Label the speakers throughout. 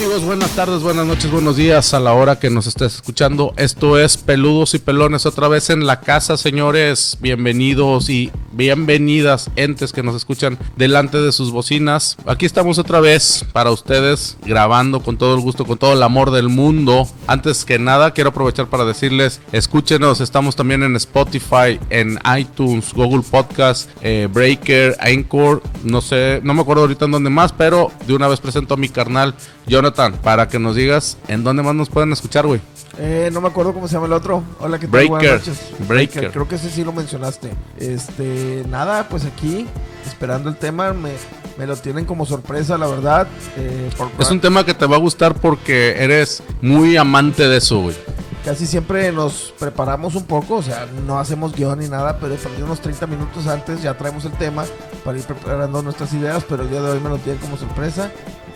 Speaker 1: amigos? Buenas tardes, buenas noches, buenos días a la hora que nos estés escuchando. Esto es Peludos y Pelones otra vez en la casa, señores. Bienvenidos y bienvenidas entes que nos escuchan delante de sus bocinas. Aquí estamos otra vez para ustedes grabando con todo el gusto, con todo el amor del mundo. Antes que nada, quiero aprovechar para decirles, escúchenos, estamos también en Spotify, en iTunes, Google Podcast, eh, Breaker, Anchor, no sé, no me acuerdo ahorita en dónde más, pero de una vez presento a mi carnal Jonathan, para que nos digas en dónde más nos pueden escuchar, güey.
Speaker 2: Eh, no me acuerdo cómo se llama el otro. Hola, ¿qué tal?
Speaker 1: Breaker.
Speaker 2: Buenas noches.
Speaker 1: Breaker.
Speaker 2: Creo que ese sí lo mencionaste. Este, nada, pues aquí, esperando el tema, me, me lo tienen como sorpresa, la verdad. Eh, por-
Speaker 1: Es un tema que te va a gustar porque eres muy amante de eso, güey.
Speaker 2: Casi siempre nos preparamos un poco, o sea, no hacemos guion ni nada, pero por unos 30 minutos antes ya traemos el tema para ir preparando nuestras ideas, pero el día de hoy me lo tienen como sorpresa.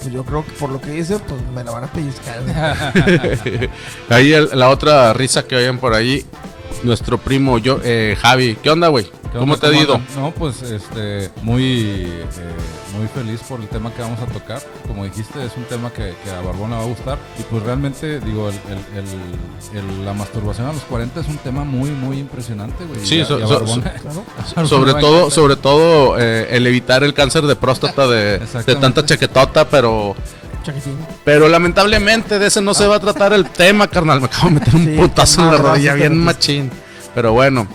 Speaker 2: Pues yo creo que por lo que dice, pues me la van a pellizcar.
Speaker 1: ahí la otra risa que oyen por ahí, nuestro primo yo, eh, Javi. ¿Qué onda, güey?
Speaker 3: ¿Qué
Speaker 1: ¿Cómo te ha ido?
Speaker 3: No, pues este, muy, eh, muy feliz por el tema que vamos a tocar. Como dijiste, es un tema que, que a Barbona va a gustar. Y pues realmente, digo, el, el- el- el- la masturbación a los 40 es un tema muy, muy impresionante, güey.
Speaker 1: Sí,
Speaker 3: Y a-
Speaker 1: so-
Speaker 3: y a
Speaker 1: so-
Speaker 3: Barbona-
Speaker 2: Claro.
Speaker 3: a Barbona
Speaker 1: Sobre todo, sobre todo eh, el evitar el cáncer de próstata de, tanta chaquetota, pero pero lamentablemente de ese no se va a tratar el tema, carnal. Me acabo de meter un
Speaker 2: Sí,
Speaker 1: putazo en la rodilla bien machín. Pero bueno.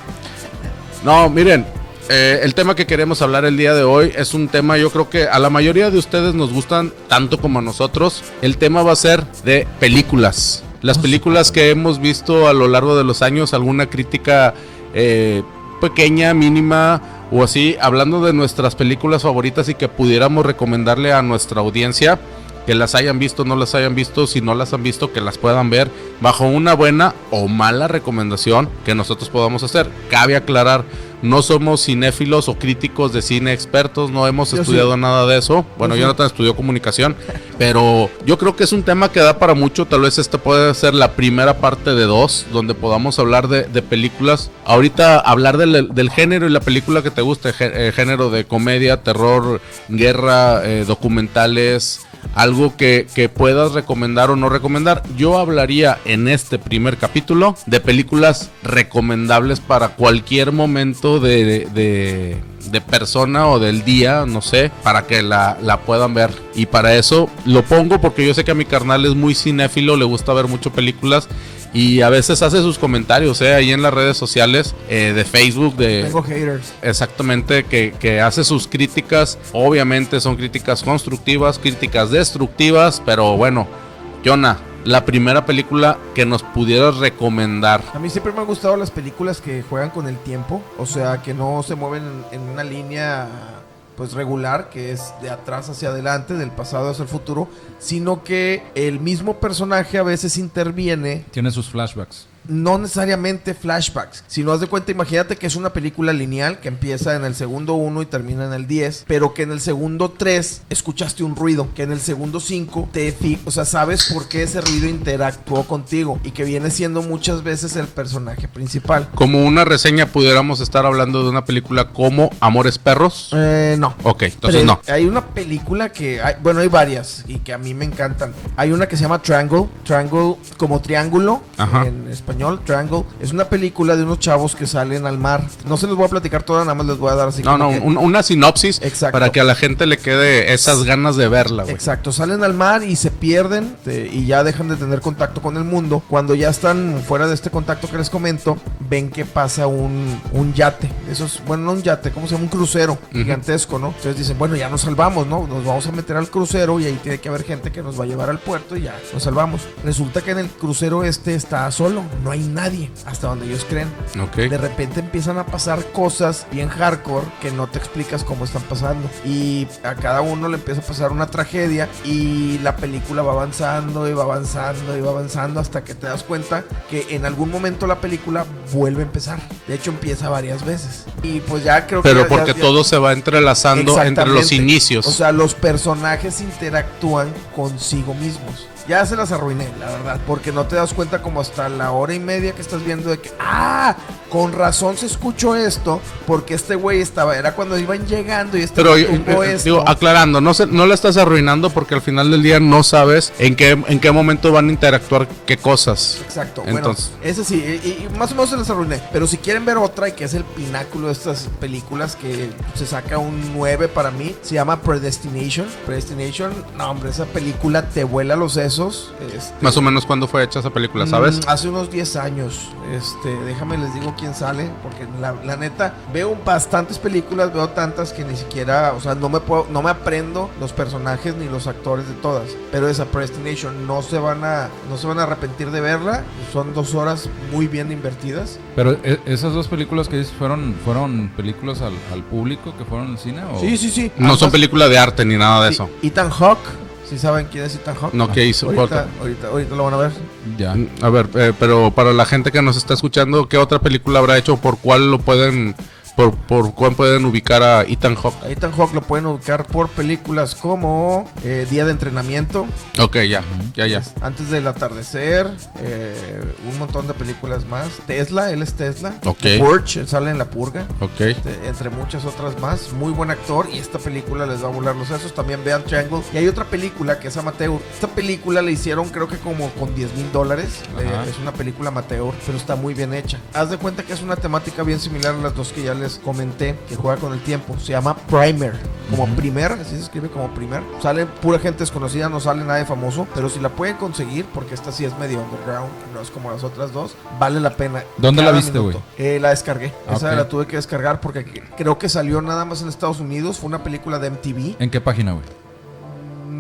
Speaker 1: No, miren, eh, el tema que queremos hablar el día de hoy es un tema, yo creo que a la mayoría de ustedes nos gustan tanto como a nosotros. El tema va a ser de películas. Las películas que hemos visto a lo largo de los años, alguna crítica eh, pequeña, mínima o así, hablando de nuestras películas favoritas y que pudiéramos recomendarle a nuestra audiencia que las hayan visto, no las hayan visto, si no las han visto, que las puedan ver bajo una buena o mala recomendación que nosotros podamos hacer. Cabe aclarar, no somos cinéfilos o críticos de cine expertos, no hemos
Speaker 2: Yo
Speaker 1: estudiado
Speaker 2: sí.
Speaker 1: nada de eso. Bueno,
Speaker 2: Yo sí.
Speaker 1: Jonathan estudió comunicación, pero yo creo que es un tema que da para mucho. Tal vez esta puede ser la primera parte de dos, donde podamos hablar de, de películas. Ahorita hablar del, del género y la película que te guste, eh, género de comedia, terror, guerra, eh, documentales, algo que, que puedas recomendar o no recomendar. Yo hablaría en este primer capítulo de películas recomendables para cualquier momento de, de- de persona o del día, no sé, para que la, la puedan ver. Y para eso lo pongo porque yo sé que a mi carnal es muy cinéfilo, le gusta ver mucho películas. Y a veces hace sus comentarios, ¿eh? ahí en las redes sociales eh, de Facebook, de,
Speaker 2: Tengo haters.
Speaker 1: Exactamente, que, que hace sus críticas. Obviamente son críticas constructivas, críticas destructivas, pero bueno, Jonah, la primera película que nos pudieras recomendar.
Speaker 2: A mí siempre me han gustado las películas que juegan con el tiempo, o sea, que no se mueven en, en una línea pues regular, que es de atrás hacia adelante, del pasado hacia el futuro, sino que el mismo personaje a veces interviene
Speaker 3: Tiene sus flashbacks.
Speaker 2: No necesariamente flashbacks. Si no haz de cuenta, imagínate que es una película lineal que empieza en el segundo 1 y termina en el 10, pero que en el segundo 3 escuchaste un ruido, que en el segundo 5 te o sea, sabes por qué ese ruido interactuó contigo y que viene siendo muchas veces el personaje principal.
Speaker 1: Como una reseña pudiéramos estar hablando de una película como Amores Perros.
Speaker 2: Eh, no.
Speaker 1: Ok, entonces
Speaker 2: Pero
Speaker 1: no.
Speaker 2: Hay una película que, hay- bueno, hay varias y que a mí me encantan. Hay una que se llama Triangle, Triangle como triángulo
Speaker 1: Ajá.
Speaker 2: en español, Triangle. Es una película de unos chavos que salen al mar. No se los voy a platicar toda, nada más les voy a dar así
Speaker 1: No,
Speaker 2: como
Speaker 1: no,
Speaker 2: que-
Speaker 1: un- una sinopsis
Speaker 2: Exacto.
Speaker 1: para que a la gente le quede esas ganas de verla.
Speaker 2: Exacto, salen al mar y se pierden te- y ya dejan de tener contacto con el mundo. Cuando ya están fuera de este contacto que les comento, ven que pasa un, un yate. Eso es, bueno, no un yate, ¿cómo se llama? Un crucero gigantesco, ¿no? Entonces dicen, bueno, ya nos salvamos, ¿no? Nos vamos a meter al crucero y ahí tiene que haber gente que nos va a llevar al puerto y ya nos salvamos. Resulta que en el crucero este está solo, no hay nadie, hasta donde ellos creen.
Speaker 1: Ok.
Speaker 2: De repente empiezan a pasar cosas bien hardcore que no te explicas cómo están pasando. Y a cada uno le empieza a pasar una tragedia y la película va avanzando y va avanzando y va avanzando hasta que te das cuenta que en algún momento la película vuelve a empezar. De hecho empieza varias veces. Y pues ya creo que...
Speaker 1: Pero porque
Speaker 2: ya-
Speaker 1: todo se va entrelazando entre los inicios.
Speaker 2: O sea, los personajes interactúan consigo mismos. Ya se las arruiné, la verdad, porque no te das cuenta como hasta la hora y media que estás viendo de que, ah, con razón se escuchó esto, porque este güey estaba, era cuando iban llegando y este
Speaker 1: Pero
Speaker 2: güey
Speaker 1: eh, eh,
Speaker 2: esto.
Speaker 1: digo, aclarando, no se, no la estás arruinando porque al final del día no sabes en qué, en qué momento van a interactuar qué cosas.
Speaker 2: Exacto,
Speaker 1: Entonces.
Speaker 2: bueno, ese sí, y, y más o menos se les arruiné. Pero si quieren ver otra, y que es el pináculo de estas películas, que se saca un 9 para mí, se llama Predestination. Predestination, no, hombre, esa película te vuela los sesos. Este,
Speaker 1: Más o menos cuándo fue hecha esa película, ¿sabes?
Speaker 2: Mm, hace unos 10 años. Este, déjame les digo quién sale, porque la, la neta veo bastantes películas, veo tantas que ni siquiera, o sea, no me puedo, no me aprendo los personajes ni los actores de todas. Pero esa Predestination no se van a, no se van a arrepentir de verla. Son dos horas muy bien invertidas.
Speaker 3: Pero e- esas dos películas que dices fueron, fueron películas al, al público que fueron al cine o
Speaker 2: Sí, sí, sí.
Speaker 1: No son
Speaker 2: Ambas-
Speaker 1: películas de arte ni nada de
Speaker 2: sí,
Speaker 1: eso.
Speaker 2: Ethan Hawke, si saben quién es Ethan Hawke.
Speaker 1: No, ¿qué hizo?
Speaker 2: Ahorita, ahorita, ahorita lo van a ver.
Speaker 3: ya.
Speaker 1: A ver, eh, pero para la gente que nos está escuchando, ¿qué otra película habrá hecho? ¿Por cuál lo pueden, por, por cuál pueden ubicar a Ethan Hawke?
Speaker 2: A Ethan Hawke lo pueden ubicar por películas como eh, Día de Entrenamiento,
Speaker 1: Ok, ya, ya, ya.
Speaker 2: Antes del atardecer, eh, un montón de películas más. Tesla, él es Tesla.
Speaker 1: Ok.
Speaker 2: Purge, él sale en La Purga.
Speaker 1: Ok.
Speaker 2: este, Entre muchas otras más. Muy buen actor y esta película les va a volar los sesos. También vean Triangle. Y hay otra película que es amateur. Esta película la hicieron creo que como con 10 mil dólares. Eh, es una película amateur, pero está muy bien hecha. Haz de cuenta que es una temática bien similar a las dos que ya les comenté, que juega con el tiempo. Se llama Primer. Como primer, así se escribe como primer. Sale pura gente desconocida, no sale nadie famoso. Pero si la pueden conseguir, porque esta sí es medio underground, no es como las otras dos, vale la pena.
Speaker 3: ¿Dónde la viste,
Speaker 2: minuto. Eh, la descargué.
Speaker 3: Ah,
Speaker 2: Esa la tuve que descargar porque creo que salió nada más en Estados Unidos. Fue una película de MTV.
Speaker 3: ¿En qué página, güey?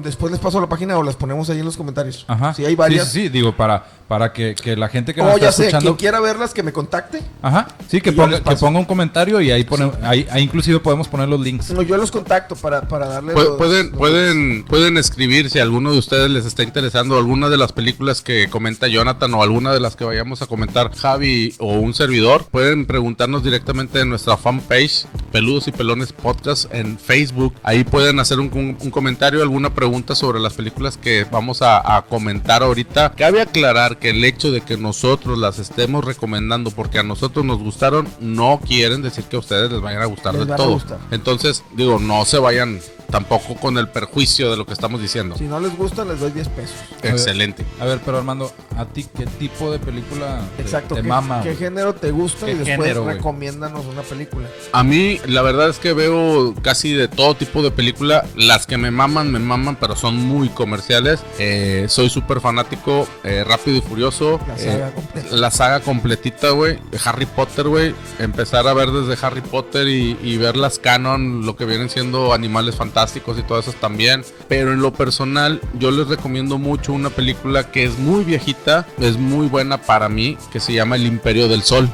Speaker 2: Después les paso la página o las ponemos ahí en los comentarios.
Speaker 3: Ajá.
Speaker 2: Sí, hay varias.
Speaker 3: Sí, sí, sí, digo, para, para que, que la gente que nos
Speaker 2: Oh,
Speaker 3: está
Speaker 2: ya sé,
Speaker 3: escuchando.
Speaker 2: quien quiera verlas que me contacte.
Speaker 3: Ajá. Sí, que ponga, que ponga un comentario y ahí pone, ahí, ahí inclusive podemos poner los links.
Speaker 2: No, yo los contacto para, para darle
Speaker 1: Pu-
Speaker 2: los-
Speaker 1: pueden,
Speaker 2: los-
Speaker 1: pueden, pueden escribir si alguno de ustedes les está interesando alguna de las películas que comenta Jonathan o alguna de las que vayamos a comentar Javi o un servidor. Pueden preguntarnos directamente en nuestra fanpage Peludos y Pelones Podcast en Facebook. Ahí pueden hacer un, un- un comentario, alguna pregunta sobre las películas que vamos a, a comentar ahorita. Cabe aclarar que el hecho de que nosotros las estemos recomendando porque a nosotros nos gustaron no quieren decir que a ustedes les vayan a gustar
Speaker 2: Les
Speaker 1: de todo.
Speaker 2: gustar.
Speaker 1: Entonces, digo, no se vayan tampoco con el perjuicio de lo que estamos diciendo.
Speaker 2: Si no les gusta, les doy 10 pesos.
Speaker 1: Excelente.
Speaker 3: A ver, pero Armando, ¿a ti qué tipo de película te-
Speaker 2: Exacto.
Speaker 3: te
Speaker 2: ¿Qué,
Speaker 3: mama?
Speaker 2: qué género te gusta?
Speaker 3: ¿Qué
Speaker 2: y después
Speaker 3: género,
Speaker 2: recomiéndanos una película.
Speaker 1: A mí, la verdad es que veo casi de todo tipo de película. Las que me maman, me maman, pero son muy comerciales. Eh, soy súper fanático, eh, Rápido y Furioso.
Speaker 2: La
Speaker 1: eh,
Speaker 2: saga
Speaker 1: la saga completita, güey. Harry Potter, güey. Empezar a ver desde Harry Potter y, y ver las canon, lo que vienen siendo animales fantásticos y todas esas también. Pero en lo personal, yo les recomiendo mucho una película que es muy viejita, es muy buena para mí, que se llama El Imperio del Sol.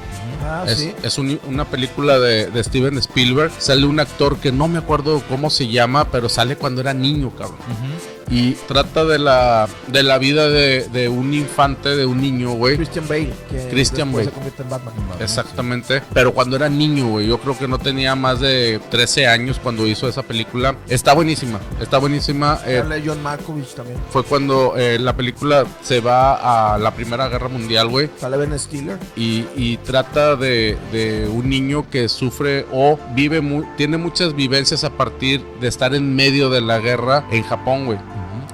Speaker 2: Ah,
Speaker 1: Es,
Speaker 2: sí.
Speaker 1: es un- una película de, de Steven Spielberg. Sale un actor que no me acuerdo cómo se llama, pero sale cuando era niño, cabrón. Y trata de la, de la vida de, de un infante, de un niño, güey.
Speaker 2: Christian Bale. Que
Speaker 1: Christian Bale.
Speaker 2: se convierte en Batman.
Speaker 1: Exactamente. Pero cuando era niño, güey. Yo creo que no tenía más de 13 años cuando hizo esa película. Está buenísima. Está buenísima. eh,
Speaker 2: John Malkovich también.
Speaker 1: fue cuando eh, la película se va a la Primera Guerra Mundial, güey.
Speaker 2: Sale Ben Stiller.
Speaker 1: y, y trata de, de un niño que sufre o vive mu- tiene muchas vivencias a partir de estar en medio de la guerra en Japón, güey.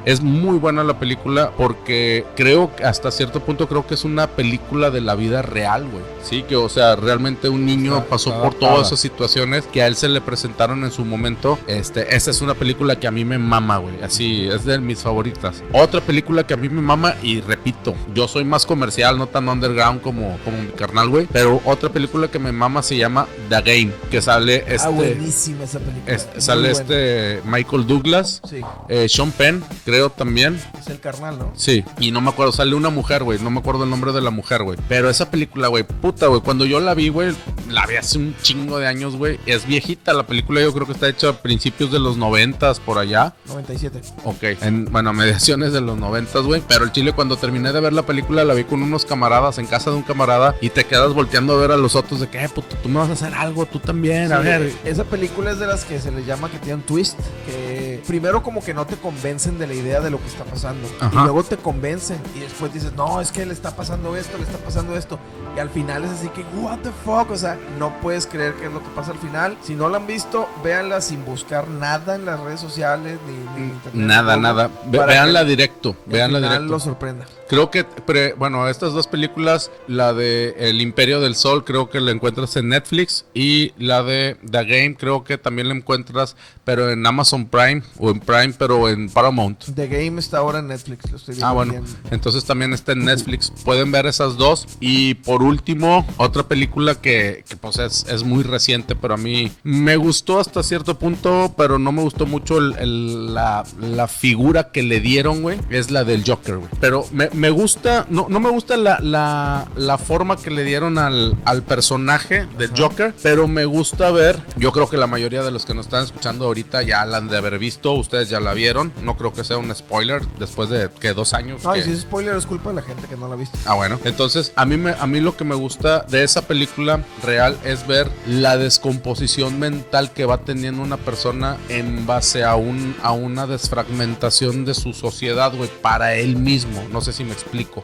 Speaker 1: Es muy buena la película porque creo que hasta cierto punto creo que es una película de la vida real, güey. Sí, que o sea, realmente un niño
Speaker 3: Está-
Speaker 1: pasó
Speaker 3: está
Speaker 1: por todas esas situaciones que a él se le presentaron en su momento. Este, esa es una película que a mí me mama, güey. Así, es de mis favoritas. Otra película que a mí me mama y repito, yo soy más comercial, no tan underground como, como mi carnal, güey. Pero otra película que me mama se llama The Game, que sale este...
Speaker 2: ah, buenísima esa película.
Speaker 1: es- sale
Speaker 2: buena.
Speaker 1: este Michael Douglas,
Speaker 2: Sí,
Speaker 1: eh, Sean Penn, creo también.
Speaker 2: es el carnal, ¿no?
Speaker 1: Sí, y no me acuerdo, sale una mujer, güey, no me acuerdo el nombre de la mujer, güey. Pero esa película, güey, puta, güey, cuando yo la vi, güey, la vi hace un chingo de años, güey. Es viejita la película, yo creo que está hecha a principios de los noventas, por allá.
Speaker 2: 97.
Speaker 1: Ok, en, bueno, mediaciones de los noventas, güey. Pero el chile, cuando terminé de ver la película, la vi con unos camaradas en casa de un camarada y te quedas volteando a ver a los otros de que, eh, puto, tú me vas a hacer algo, tú también, a ver.
Speaker 2: Esa película es de las que se le llama que tiene un twist. Que primero como que no te convencen de la idea de lo que está pasando.
Speaker 1: Ajá.
Speaker 2: Y luego te convencen. Y después dices, no, es que le está pasando esto, le está pasando esto. Y al final es así que, what the fuck. O sea, no puedes creer qué es lo que pasa al final. Si no la han visto, véanla sin buscar nada en las redes sociales ni, ni internet.
Speaker 1: Nada, nada. Veanla directo, veanla directo.
Speaker 2: lo sorprenda.
Speaker 1: Creo que, pre- bueno, estas dos películas, la de El Imperio del Sol, creo que la encuentras en Netflix. Y la de The Game, creo que también la encuentras, pero en Amazon Prime o en Prime, pero en Paramount.
Speaker 2: The Game está ahora en Netflix. Lo estoy viendo
Speaker 1: Ah, bueno.
Speaker 2: bien.
Speaker 1: Entonces también está en Netflix. Pueden ver esas dos. Y por último, otra película que, que, pues es, es muy reciente, pero a mí me gustó hasta cierto punto, pero no me gustó mucho el- el- la, la figura que le dieron, güey. Es la del Joker, güey. Pero me, me gusta, no, no me gusta la, la, la forma que le dieron al, al personaje del Joker, pero me gusta ver, yo creo que la mayoría de los que nos están escuchando ahorita ya la han de haber visto, ustedes ya la vieron. No creo que sea un spoiler después de que dos años.
Speaker 2: No, y
Speaker 1: que-
Speaker 2: si es spoiler es culpa de la gente que no la ha visto.
Speaker 1: Ah, bueno. Entonces, a mí, me, a mí lo que me gusta de esa película real es ver la descomposición mental que va teniendo una persona en base a, un, a una desfragmentación de su sociedad, güey, para él mismo. No sé si me explico.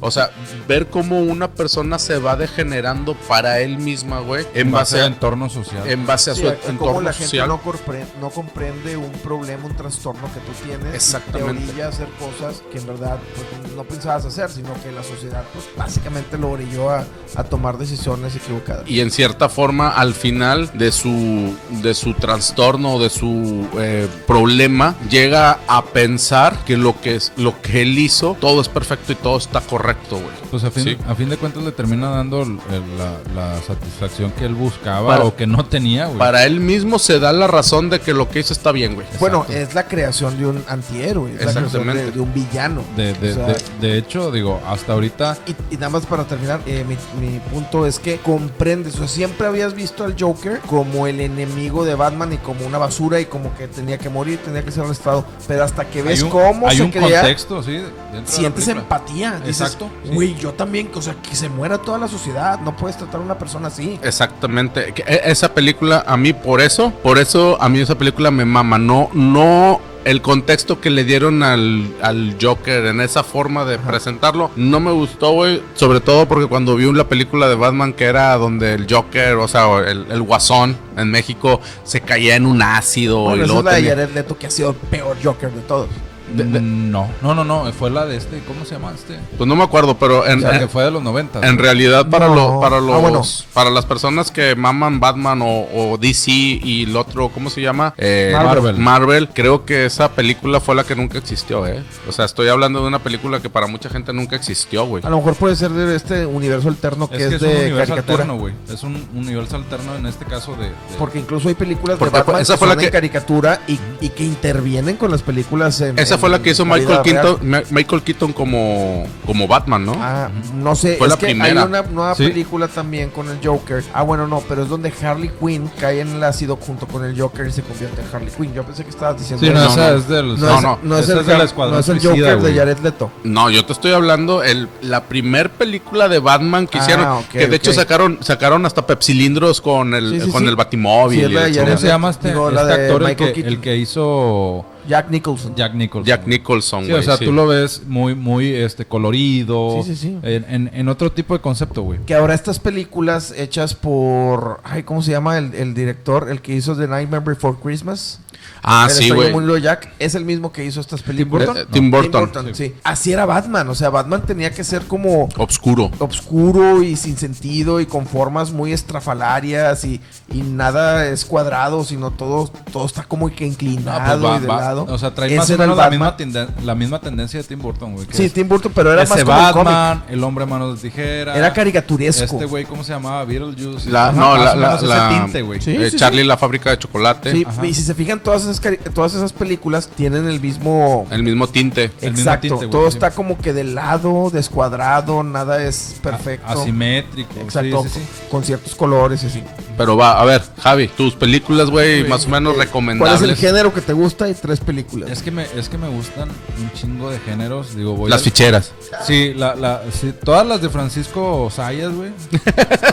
Speaker 1: O sea, ver cómo una persona se va degenerando para él misma, güey, en base
Speaker 3: al
Speaker 1: a,
Speaker 3: entorno social.
Speaker 1: en base a
Speaker 2: Sí,
Speaker 1: su entorno
Speaker 2: la gente
Speaker 1: social.
Speaker 2: no, compre- no comprende un problema, un trastorno que tú tienes.
Speaker 1: Exactamente.
Speaker 2: Y te orilla a hacer cosas que en verdad pues, no pensabas hacer, sino que la sociedad pues, básicamente lo orilló a, a tomar decisiones equivocadas.
Speaker 1: y en cierta forma al final de su de su trastorno de su eh, problema llega a pensar que lo que es lo que él hizo todo es perfecto y todo está correcto güey
Speaker 3: Pues a fin,
Speaker 1: Sí.
Speaker 3: a fin de cuentas le termina dando el- la, la satisfacción que él buscaba
Speaker 1: Para-
Speaker 3: o que no tenía, güey.
Speaker 1: para él mismo se da la razón de que lo que hizo está bien güey
Speaker 2: Bueno, es la creación de un antihéroe,
Speaker 1: Exactamente.
Speaker 2: de, de un villano.
Speaker 3: De, de-
Speaker 2: O sea,
Speaker 3: de- de hecho, digo, hasta ahorita
Speaker 2: Y, y nada más para terminar, eh, mi, mi punto es que comprendes, o sea, siempre habías visto al Joker como el enemigo de Batman y como una basura y como que tenía que morir, tenía que ser arrestado, pero hasta que ves
Speaker 3: hay un,
Speaker 2: cómo
Speaker 3: hay
Speaker 2: se
Speaker 3: un
Speaker 2: crea,
Speaker 3: contexto, sí.
Speaker 2: sientes empatía. Dices,
Speaker 3: Exacto, sí.
Speaker 2: Güey, yo también, o sea, que se muera toda la sociedad, no puedes tratar a una persona así.
Speaker 1: exactamente Que, e- esa película a mí por eso por eso a mí esa película me mama no no el contexto que le dieron al, al Joker en esa forma de presentarlo no me gustó, güey. Sobre todo porque cuando vi la película de Batman que era donde el Joker, o sea, el, el guasón en México se caía en un ácido
Speaker 2: Bueno,
Speaker 1: y
Speaker 2: es la de Jared Leto que ha sido el peor Joker de todos.
Speaker 1: De- de-
Speaker 3: No, no, no, no, fue la de este, ¿cómo se llama este?
Speaker 1: Pues no me acuerdo, pero en,
Speaker 3: o sea,
Speaker 1: en-
Speaker 3: que fue de los 90.
Speaker 1: en realidad para,
Speaker 2: No.
Speaker 1: lo- para los
Speaker 2: Ah, bueno.
Speaker 1: para las personas que maman Batman o, o DC y el otro, ¿cómo se llama? Eh,
Speaker 3: Marvel.
Speaker 1: Marvel, creo que esa película fue la que nunca existió, ¿eh? O sea, estoy hablando de una película que para mucha gente nunca existió, güey.
Speaker 2: A lo mejor puede ser de este universo alterno que
Speaker 3: Es
Speaker 2: es,
Speaker 3: que es, un
Speaker 2: de
Speaker 3: universo
Speaker 2: caricatura.
Speaker 3: alterno, güey. Es un universo alterno en este caso de... de-
Speaker 2: Porque incluso hay películas
Speaker 1: Porque
Speaker 2: de Batman
Speaker 1: fue- esa
Speaker 2: que
Speaker 1: fue la
Speaker 2: son en
Speaker 1: que-
Speaker 2: caricatura y, y que intervienen con las películas en
Speaker 1: Esa fue la que hizo Michael Keaton,
Speaker 2: real.
Speaker 1: Michael Keaton como, como Batman, ¿no?
Speaker 2: Ah, no sé,
Speaker 1: Fue
Speaker 2: es
Speaker 1: la
Speaker 2: que
Speaker 1: primera.
Speaker 2: hay una nueva
Speaker 3: Sí.
Speaker 2: película también con el Joker. Ah, bueno, no, pero es donde Harley Quinn cae en el ácido junto con el Joker y se convierte en Harley Quinn. Yo pensé que estabas diciendo
Speaker 3: Sí, no,
Speaker 2: eso.
Speaker 3: esa
Speaker 1: no.
Speaker 3: es del...
Speaker 2: No,
Speaker 1: no, no,
Speaker 2: no el,
Speaker 3: Escuadrón
Speaker 2: no es el Joker de. Jared Leto.
Speaker 1: No, yo te estoy hablando el, la primer película de Batman que
Speaker 2: Ah,
Speaker 1: hicieron,
Speaker 2: ok,
Speaker 1: que de hecho sacaron sacaron hasta pepsilindros con el
Speaker 2: Sí, sí,
Speaker 1: con
Speaker 2: sí.
Speaker 1: el Batimóvil.
Speaker 2: Sí, es
Speaker 1: y
Speaker 2: la
Speaker 1: el
Speaker 2: de
Speaker 3: ¿Cómo
Speaker 2: Jared
Speaker 3: se llama este, este
Speaker 2: de
Speaker 3: actor el que hizo
Speaker 2: Jack Nicholson.
Speaker 3: Jack Nicholson?
Speaker 1: Jack Nicholson,
Speaker 3: Sí,
Speaker 1: güey.
Speaker 3: o sea,
Speaker 1: sí.
Speaker 3: tú lo ves muy, muy este, colorido.
Speaker 2: Sí, sí, sí.
Speaker 3: En, en- en otro tipo de concepto, güey.
Speaker 2: Que ahora estas películas hechas por. Ay, ¿cómo se llama el, el director? El que hizo The Nightmare Before Christmas.
Speaker 1: Ah,
Speaker 2: El
Speaker 1: sí, güey.
Speaker 2: mundo Jack es el mismo que hizo estas películas.
Speaker 3: Burton?
Speaker 1: Eh, eh, Tim Burton.
Speaker 2: sí. Así era Batman. O sea, Batman tenía que ser como
Speaker 1: Obscuro.
Speaker 2: obscuro y sin sentido y con formas muy estrafalarias y, y nada es cuadrado, sino todo, todo está como que inclinado
Speaker 3: Ah, pues va,
Speaker 2: y de
Speaker 3: va-
Speaker 2: lado.
Speaker 3: O sea, trae más o menos la misma, tenden- la misma tendencia de Tim Burton, güey.
Speaker 2: Sí,
Speaker 3: es
Speaker 2: Tim Burton, pero era
Speaker 3: ese
Speaker 2: más como.
Speaker 3: Batman, el hombre manos de tijera.
Speaker 2: Era caricaturesco.
Speaker 3: Este güey, ¿cómo se llamaba? Beetlejuice.
Speaker 1: La- no, la- la- la-
Speaker 3: tinte, güey.
Speaker 2: Sí,
Speaker 1: Eh,
Speaker 2: sí,
Speaker 1: Charlie
Speaker 2: sí.
Speaker 1: la fábrica de chocolate.
Speaker 2: Sí,
Speaker 3: Ajá.
Speaker 2: y si se fijan, todas esas, todas esas películas tienen el mismo...
Speaker 1: El mismo tinte.
Speaker 3: el mismo
Speaker 2: Exacto,
Speaker 3: tinte, güey,
Speaker 2: todo
Speaker 3: sí.
Speaker 2: está como que de lado, descuadrado, nada es perfecto.
Speaker 3: Asimétrico.
Speaker 2: Exacto,
Speaker 3: Sí, sí, sí.
Speaker 2: con ciertos colores y así.
Speaker 1: Pero va, a ver, Javi, tus películas, güey, más o menos
Speaker 2: ¿Cuál
Speaker 1: recomendables.
Speaker 2: es el género que te gusta y tres películas?
Speaker 3: Es que, me, es que me gustan un chingo de géneros. Digo, voy
Speaker 1: Las
Speaker 3: al-
Speaker 1: ficheras.
Speaker 3: Sí, la, la, sí, todas las de Francisco Sayas, güey.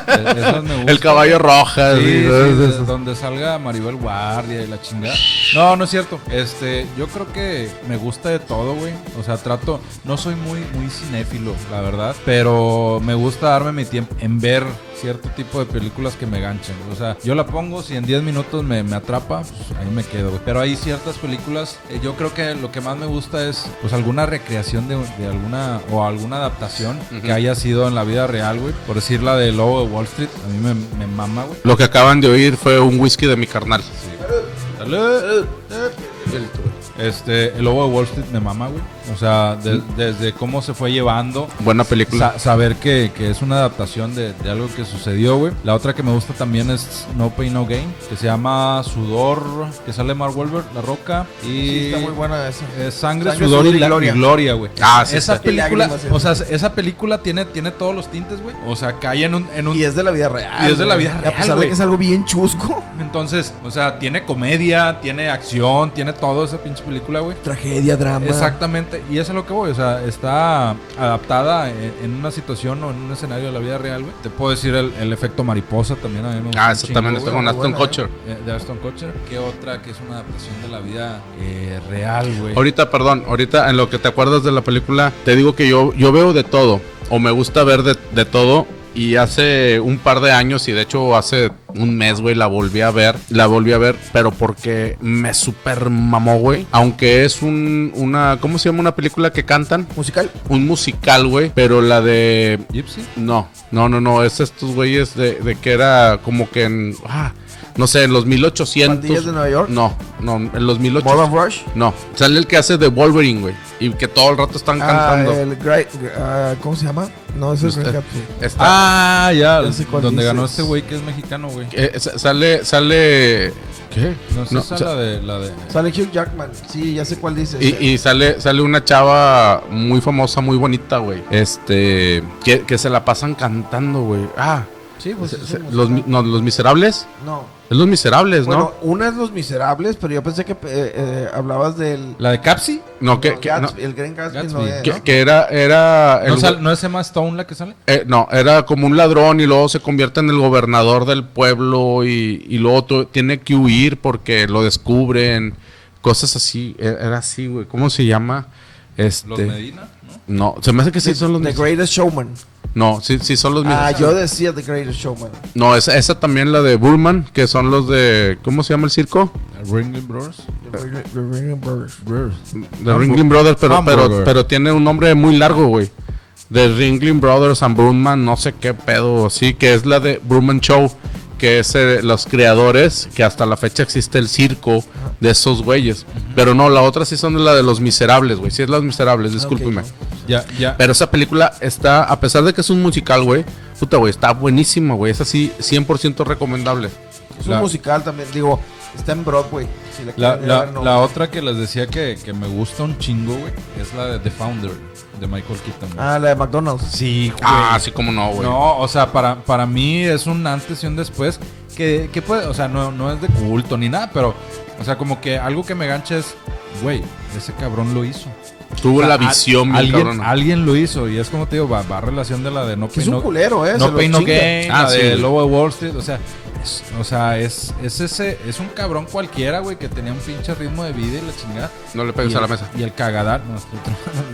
Speaker 3: Eh, Esas me gustan.
Speaker 1: El caballo roja.
Speaker 3: Sí, de- donde salga Maribel Guardia y la chingada. No, no es cierto. Este, yo creo que me gusta de todo, güey. O sea, trato, no soy muy, muy cinéfilo, la verdad, pero me gusta darme mi tiempo en ver cierto tipo de películas que me ganchen. O sea, yo la pongo, si en 10 minutos me, me atrapa, pues ahí me quedo, güey. Pero hay ciertas películas, eh, yo creo que lo que más me gusta es, pues, alguna recreación de, de alguna, o alguna adaptación que haya sido en la vida real, güey. Por decir la de Lobo de Wall Street, a mí me, me mama, güey.
Speaker 1: Lo que acaban de oír fue un whisky de mi carnal.
Speaker 3: Salud. Este, el lobo de Wall Street me mama, güey. O sea, de- desde cómo se fue llevando.
Speaker 1: Buena película.
Speaker 3: sa- saber que, que es una adaptación de, de algo que sucedió, güey. La otra que me gusta también es No Pain No Gain, que se llama Sudor, que sale Mark Wahlberg, La Roca. Y
Speaker 2: Sí, está muy buena esa.
Speaker 3: es sangre,
Speaker 2: Sangre,
Speaker 3: sudor,
Speaker 2: sudor
Speaker 3: y,
Speaker 2: gloria.
Speaker 3: y gloria, güey.
Speaker 1: Ah, sí,
Speaker 3: esa película, o sea, esa película tiene, tiene todos los tintes, güey. O sea, cae en un, en un
Speaker 2: Y es de la vida real.
Speaker 3: Y es de la vida real,
Speaker 2: A pesar de que es algo bien chusco.
Speaker 3: entonces, o sea, tiene comedia, tiene acción, tiene todo esa pinche película, güey.
Speaker 2: Tragedia, drama.
Speaker 3: Exactamente, y eso es lo que voy, o sea, está adaptada en, en una situación o en un escenario de la vida real, güey. Te puedo decir el, el efecto mariposa también a mí me gusta
Speaker 1: Ah,
Speaker 3: un
Speaker 1: eso
Speaker 3: chingo,
Speaker 1: también está con Aston
Speaker 2: buena,
Speaker 1: Kutcher.
Speaker 3: eh, de Aston Kutcher. ¿Qué otra que es una adaptación de la vida eh, real, güey?
Speaker 1: Ahorita, perdón, ahorita en lo que te acuerdas de la película, te digo que yo, yo veo de todo, o me gusta ver de, de todo, y hace un par de años, y de hecho hace un mes, güey, la volví a ver, la volví a ver, pero porque me super mamó, güey, aunque es un, una, ¿cómo se llama una película que cantan?
Speaker 2: Musical.
Speaker 1: Un musical, güey, pero la de...
Speaker 3: Gypsy.
Speaker 1: No, no, no, no, es estos güeyes de, de que era como que en... ah, no sé, en los 1800...
Speaker 2: Pandillas de Nueva York.
Speaker 1: No, no, en los 1800...
Speaker 2: Morgan Rush.
Speaker 1: No, sale el que hace de Wolverine, güey. Y que todo el rato están
Speaker 2: Ah,
Speaker 1: cantando.
Speaker 2: el Great, ah, ¿Cómo se llama? No, ese es Gatsby.
Speaker 1: Está,
Speaker 3: Ah, ya, donde
Speaker 2: dices.
Speaker 3: ganó este güey que es mexicano, güey.
Speaker 1: eh, sa- sale, sale. ¿Qué?
Speaker 3: No sé,
Speaker 1: No,
Speaker 3: esa
Speaker 1: sa-
Speaker 3: la de, la de...
Speaker 2: Sale Hugh Jackman. Sí, ya sé cuál dices.
Speaker 1: y, y sale, sale una chava muy famosa, muy bonita, güey. Este, que, que se la pasan cantando, güey. Ah,
Speaker 2: Sí, pues
Speaker 1: se- se- los, no, los miserables.
Speaker 2: No.
Speaker 1: Es los miserables,
Speaker 2: Bueno,
Speaker 1: ¿no?
Speaker 2: una es Los Miserables, pero yo pensé que eh, eh, hablabas del.
Speaker 3: ¿La de Capsi?
Speaker 1: No, que,
Speaker 2: no,
Speaker 1: que, no,
Speaker 2: el Gran Gatsby,
Speaker 3: Gatsby.
Speaker 2: no es,
Speaker 1: que-
Speaker 2: ¿no?
Speaker 1: que era, era. el
Speaker 3: ¿No,
Speaker 1: güey-
Speaker 3: sal- ¿No es Emma Stone la que sale?
Speaker 1: Eh, no, era como un ladrón y luego se convierte en el gobernador del pueblo y, y luego tiene que huir porque lo descubren, cosas así, e- era así, güey, ¿cómo se llama? Este,
Speaker 3: Los Medina, ¿no?
Speaker 1: se me hace que sí
Speaker 2: The-
Speaker 1: son los
Speaker 2: The Greatest Showman.
Speaker 1: No, sí, sí son los
Speaker 2: Ah,
Speaker 1: mismos.
Speaker 2: yo decía The Greatest Showman.
Speaker 1: No, esa, esa también la de Burman, que son los de, ¿cómo se llama el circo?
Speaker 3: Ringling Brothers.
Speaker 2: The Ring- The Ring Brothers.
Speaker 1: The Ringling Brothers, pero, pero, pero tiene un nombre muy largo, güey. The Ringling Brothers and Brunman, no sé qué pedo, sí, que es la de Brunman Show, que es eh, los creadores, que hasta la fecha existe el circo de esos güeyes. Pero no, la otra sí son de la de los miserables, güey. Sí es los miserables, discúlpeme.
Speaker 2: ok.
Speaker 3: Ya, ya.
Speaker 1: Pero esa película está, a pesar de que es un musical, güey, puta, güey, está buenísima, güey. Es así, 100% recomendable.
Speaker 2: Es
Speaker 3: La-
Speaker 2: un musical también, digo, está en Broadway. Si la
Speaker 3: La,
Speaker 2: quieren
Speaker 3: la-
Speaker 2: ver, no.
Speaker 3: la otra que les decía que, que me gusta un chingo, güey, es la de The Founder, de Michael Keaton.
Speaker 2: Ah, la de McDonald's.
Speaker 3: sí, güey.
Speaker 1: Ah, sí, como no, güey.
Speaker 3: No, o sea, para, para mí es un antes y un después. Que, que puede, o sea, no, no es de culto ni nada, pero, o sea, como que algo que me gancha es, güey, ese cabrón lo hizo.
Speaker 1: Tuvo
Speaker 3: O sea,
Speaker 1: la visión,
Speaker 3: alguien, alguien lo hizo, y es como te digo, va, va a relación de la de No
Speaker 2: Que es
Speaker 3: Pay
Speaker 2: un
Speaker 3: No,
Speaker 2: culero, ¿eh?
Speaker 3: no,
Speaker 2: lo
Speaker 3: Pay No. Gain,
Speaker 1: Ah,
Speaker 3: la
Speaker 1: sí,
Speaker 3: de. Lobo de Wall Street, o sea, o sea, es, es ese, es un cabrón cualquiera, güey, que tenía un pinche ritmo de vida y la chingada.
Speaker 1: No le
Speaker 3: Y
Speaker 1: pegues a la mesa.
Speaker 3: Y el cagadal, no, estoy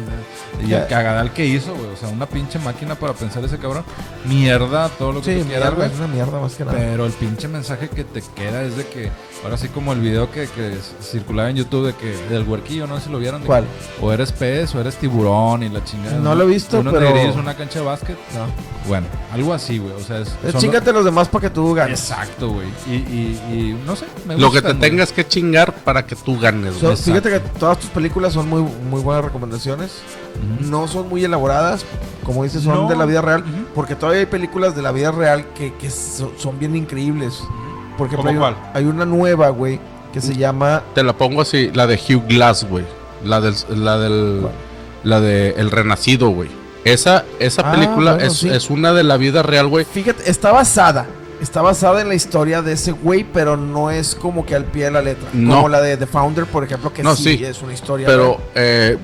Speaker 3: y el cagadal que hizo, güey, o sea, una pinche máquina para pensar ese cabrón. Mierda, todo lo que
Speaker 2: Sí,
Speaker 3: tú quieras, güey.
Speaker 2: es una mierda más que nada.
Speaker 3: Pero el pinche mensaje que te queda es de que, ahora sí como el video que, que circulaba en YouTube de que del huerquillo, no sé si lo vieron.
Speaker 2: ¿Cuál?
Speaker 3: que o eres pez o eres tiburón y la chingada.
Speaker 2: No lo he visto,
Speaker 3: Unos
Speaker 2: pero-
Speaker 3: en una cancha de básquet.
Speaker 2: No.
Speaker 3: Bueno, algo así, güey. O sea, es,
Speaker 2: Eh,
Speaker 3: son-
Speaker 2: Chíngate los demás para que tú ganes.
Speaker 3: Exacto, güey. Y, y, y no sé, me
Speaker 1: Lo que te
Speaker 3: güey.
Speaker 1: tengas que chingar para que tú ganes,
Speaker 2: So,
Speaker 1: güey.
Speaker 2: fíjate que todas tus películas son muy, muy buenas recomendaciones. No son muy elaboradas, como dices, son
Speaker 3: No.
Speaker 2: de la vida real. Porque todavía hay películas de la vida real que, que so- son bien increíbles. Por ejemplo,
Speaker 3: ¿Cómo
Speaker 2: hay,
Speaker 3: cuál?
Speaker 2: hay una nueva, güey, que se llama.
Speaker 1: Te la pongo así, la de Hugh Glass, güey. La del, la del,
Speaker 2: ¿Cuál?
Speaker 1: la de El Renacido, güey. Esa, esa
Speaker 2: Ah,
Speaker 1: película
Speaker 2: bueno,
Speaker 1: es,
Speaker 2: sí.
Speaker 1: es una de la vida real, güey.
Speaker 2: Fíjate, está basada. Está basada en la historia de ese güey, pero no es como que al pie de la letra.
Speaker 1: No.
Speaker 2: Como la de The Founder, por ejemplo, que
Speaker 1: No,
Speaker 2: sí,
Speaker 1: sí.
Speaker 2: es una historia.
Speaker 1: Pero eh,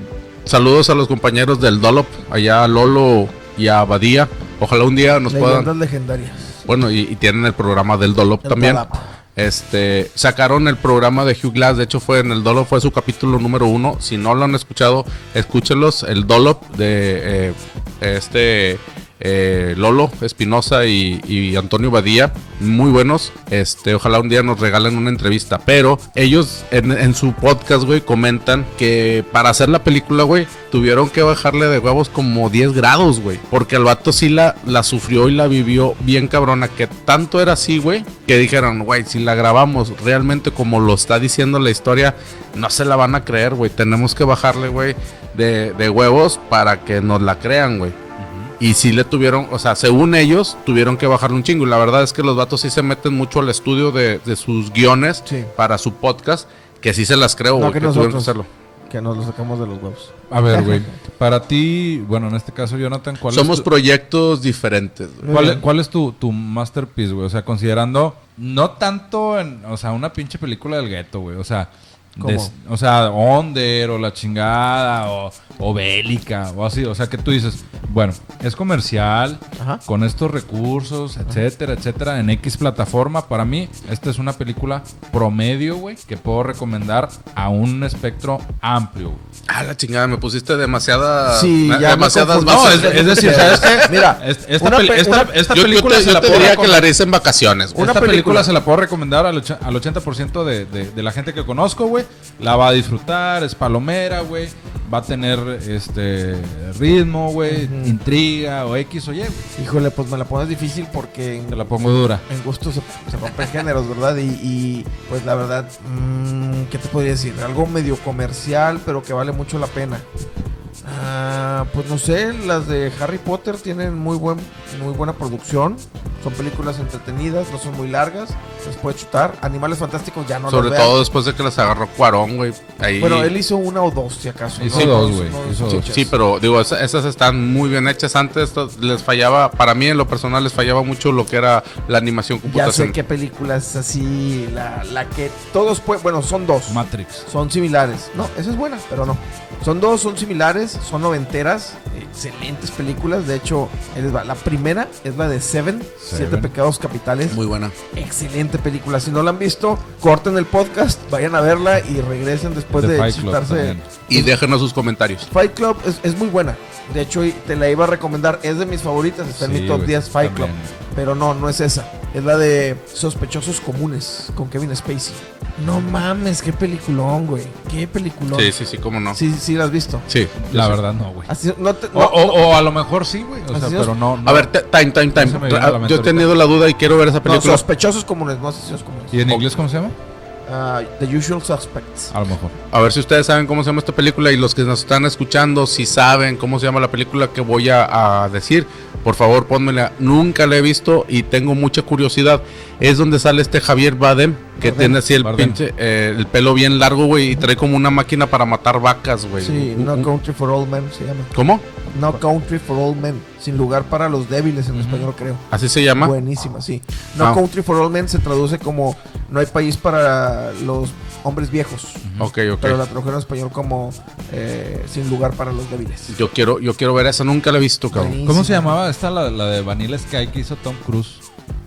Speaker 1: saludos a los compañeros del Dolop, allá a Lolo y a Badía. Ojalá un día nos
Speaker 2: Leyendas
Speaker 1: puedan.
Speaker 2: legendarias.
Speaker 1: Bueno, y, y tienen el programa del Dolop
Speaker 2: El
Speaker 1: también.
Speaker 2: Dolop.
Speaker 1: Este, sacaron el programa de Hugh Glass, de hecho fue en el Dolop, fue su capítulo número uno. Si no lo han escuchado, escúchenlos. El Dolop de eh, este eh, Lolo Espinosa y, Antonio Badía, muy buenos. Este, ojalá un día nos regalen una entrevista. Pero ellos en, su podcast, güey, comentan que para hacer la película, güey, tuvieron que bajarle de huevos como 10 grados, güey. Porque el vato sí la, la sufrió y la vivió bien cabrona. Que tanto era así, güey, que dijeron, güey, si la grabamos realmente como lo está diciendo la historia, no se la van a creer, güey. Tenemos que bajarle, güey, de, de huevos para que nos la crean, güey. Y sí le tuvieron, o sea, según ellos, tuvieron que bajarle un chingo. Y la verdad es que los vatos sí se meten mucho al estudio de, de sus guiones
Speaker 2: Sí.
Speaker 1: para su podcast, que sí se las creo,
Speaker 2: No,
Speaker 1: güey,
Speaker 2: que
Speaker 1: que, tuvieron que
Speaker 2: nosotros.
Speaker 1: hacerlo.
Speaker 2: Que nos lo sacamos de los huevos.
Speaker 3: A ver, güey. Para ti, bueno, en este caso, Jonathan, ¿cuál
Speaker 1: Somos
Speaker 3: es tu,
Speaker 1: proyectos diferentes,
Speaker 3: cuál, cuál es tu, tu masterpiece, güey? O sea, considerando no tanto en, o sea, una pinche película del gueto, güey. O sea,
Speaker 2: ¿Cómo?
Speaker 3: des- o sea, Onder o la chingada o, o bélica o así. O sea, que tú dices, bueno, es comercial,
Speaker 2: Ajá.
Speaker 3: con estos recursos, etcétera, etcétera, en X plataforma. Para mí, esta es una película promedio, güey, que puedo recomendar a un espectro amplio, güey.
Speaker 1: Ah, la chingada, me pusiste demasiada.
Speaker 2: Sí,
Speaker 1: me-
Speaker 2: ya me
Speaker 1: demasiadas
Speaker 2: confundí.
Speaker 3: No, es, es decir, ¿sabes qué?
Speaker 2: Mira,
Speaker 3: Es- esta,
Speaker 2: una
Speaker 3: peli-
Speaker 2: pe-
Speaker 3: esta-
Speaker 2: una-
Speaker 3: esta
Speaker 1: yo, yo
Speaker 3: película
Speaker 1: te,
Speaker 3: se
Speaker 1: yo
Speaker 3: la
Speaker 1: te
Speaker 3: puedo
Speaker 1: diría que la harías en vacaciones.
Speaker 2: Una
Speaker 3: Esta
Speaker 2: película.
Speaker 3: película se la puedo recomendar al, al 80% de, de- de la gente que conozco, güey. La va a disfrutar, es palomera, güey. Va a tener este ritmo, güey, intriga o X o Y, güey.
Speaker 2: Híjole, pues me la pones difícil porque en,
Speaker 3: Te la pongo dura.
Speaker 2: en gusto se, se rompen géneros, ¿verdad? Y, y, pues la verdad, mm, ¿qué te podría decir? Algo medio comercial, pero que vale mucho la pena. Ah, pues no sé, las de Harry Potter tienen muy buen, muy buena producción. Son películas entretenidas, no son muy largas, se les puede chutar. Animales Fantásticos ya no
Speaker 1: Sobre
Speaker 2: los vean.
Speaker 1: todo después de que las agarró Cuarón, güey. Ahí.
Speaker 2: Bueno, él hizo una o dos, si acaso.
Speaker 3: Hizo
Speaker 2: ¿no?
Speaker 3: dos, güey,
Speaker 2: no, sí,
Speaker 1: pero digo, esa- esas están muy bien hechas. Antes esto les fallaba, para mí en lo personal les fallaba mucho lo que era la animación
Speaker 2: Ya
Speaker 1: computacional.
Speaker 2: sé qué película es así, la, la que todos pueden, bueno, son dos.
Speaker 3: Matrix.
Speaker 2: Son similares. No, esa es buena, pero no. Son dos, son similares, son noventeras, excelentes películas. De hecho, la primera es la de Seven, Siete. Pecados Capitales.
Speaker 1: Muy buena.
Speaker 2: Excelente película. Si no la han visto, corten el podcast, vayan a verla y regresen después
Speaker 3: The
Speaker 2: de chutarse.
Speaker 1: Y déjenos sus comentarios.
Speaker 2: Fight Club es, es muy buena. De hecho, te la iba a recomendar. Es de mis favoritas. Está en
Speaker 3: Sí,
Speaker 2: mi top
Speaker 3: güey,
Speaker 2: 10 Fight
Speaker 3: también.
Speaker 2: Club. Pero no, no es esa. Es la de Sospechosos Comunes con Kevin Spacey. No mames, qué peliculón, güey. Qué peliculón.
Speaker 1: Sí, sí, sí, cómo no.
Speaker 2: Sí, sí, la has visto.
Speaker 1: Sí.
Speaker 3: La
Speaker 1: sí.
Speaker 3: verdad, no, güey.
Speaker 2: Así, no te-
Speaker 3: O,
Speaker 2: no-
Speaker 3: o- o a lo mejor sí, güey. O sea, pero no, no.
Speaker 1: A ver, time, time, time. Yo he tenido la duda y quiero ver esa
Speaker 2: no,
Speaker 1: película.
Speaker 2: sospechosos comunes, no asesinos comunes.
Speaker 3: ¿Y en inglés cómo se llama?
Speaker 2: Ah, the Usual Suspects.
Speaker 3: A lo mejor.
Speaker 1: A ver si ustedes saben cómo se llama esta película y los que nos están escuchando, si saben cómo se llama la película que voy a, a decir, por favor pónmela. Nunca la he visto y tengo mucha curiosidad. Es donde sale este Javier Badem, que
Speaker 2: Bardem.
Speaker 1: tiene así el
Speaker 3: Bardem.
Speaker 1: pinche, eh, el pelo bien largo, güey, y trae como una máquina para matar vacas, güey.
Speaker 2: Sí, No
Speaker 1: un-
Speaker 2: Country for All Men se llama.
Speaker 1: ¿Cómo?
Speaker 2: No Country for All Men. Sin lugar para los débiles en español, creo.
Speaker 1: ¿Así se llama?
Speaker 2: Buenísima, sí. No
Speaker 1: Ah.
Speaker 2: Country for All Men se traduce como No hay país para los hombres viejos.
Speaker 1: Ok, ok.
Speaker 2: Pero la tradujeron en español como eh, Sin lugar para los débiles.
Speaker 1: Yo quiero, yo quiero ver esa, nunca la he visto, cabrón.
Speaker 2: Buenísima.
Speaker 3: ¿Cómo se llamaba esta, la, la de Vanilla Sky que hizo Tom Cruise?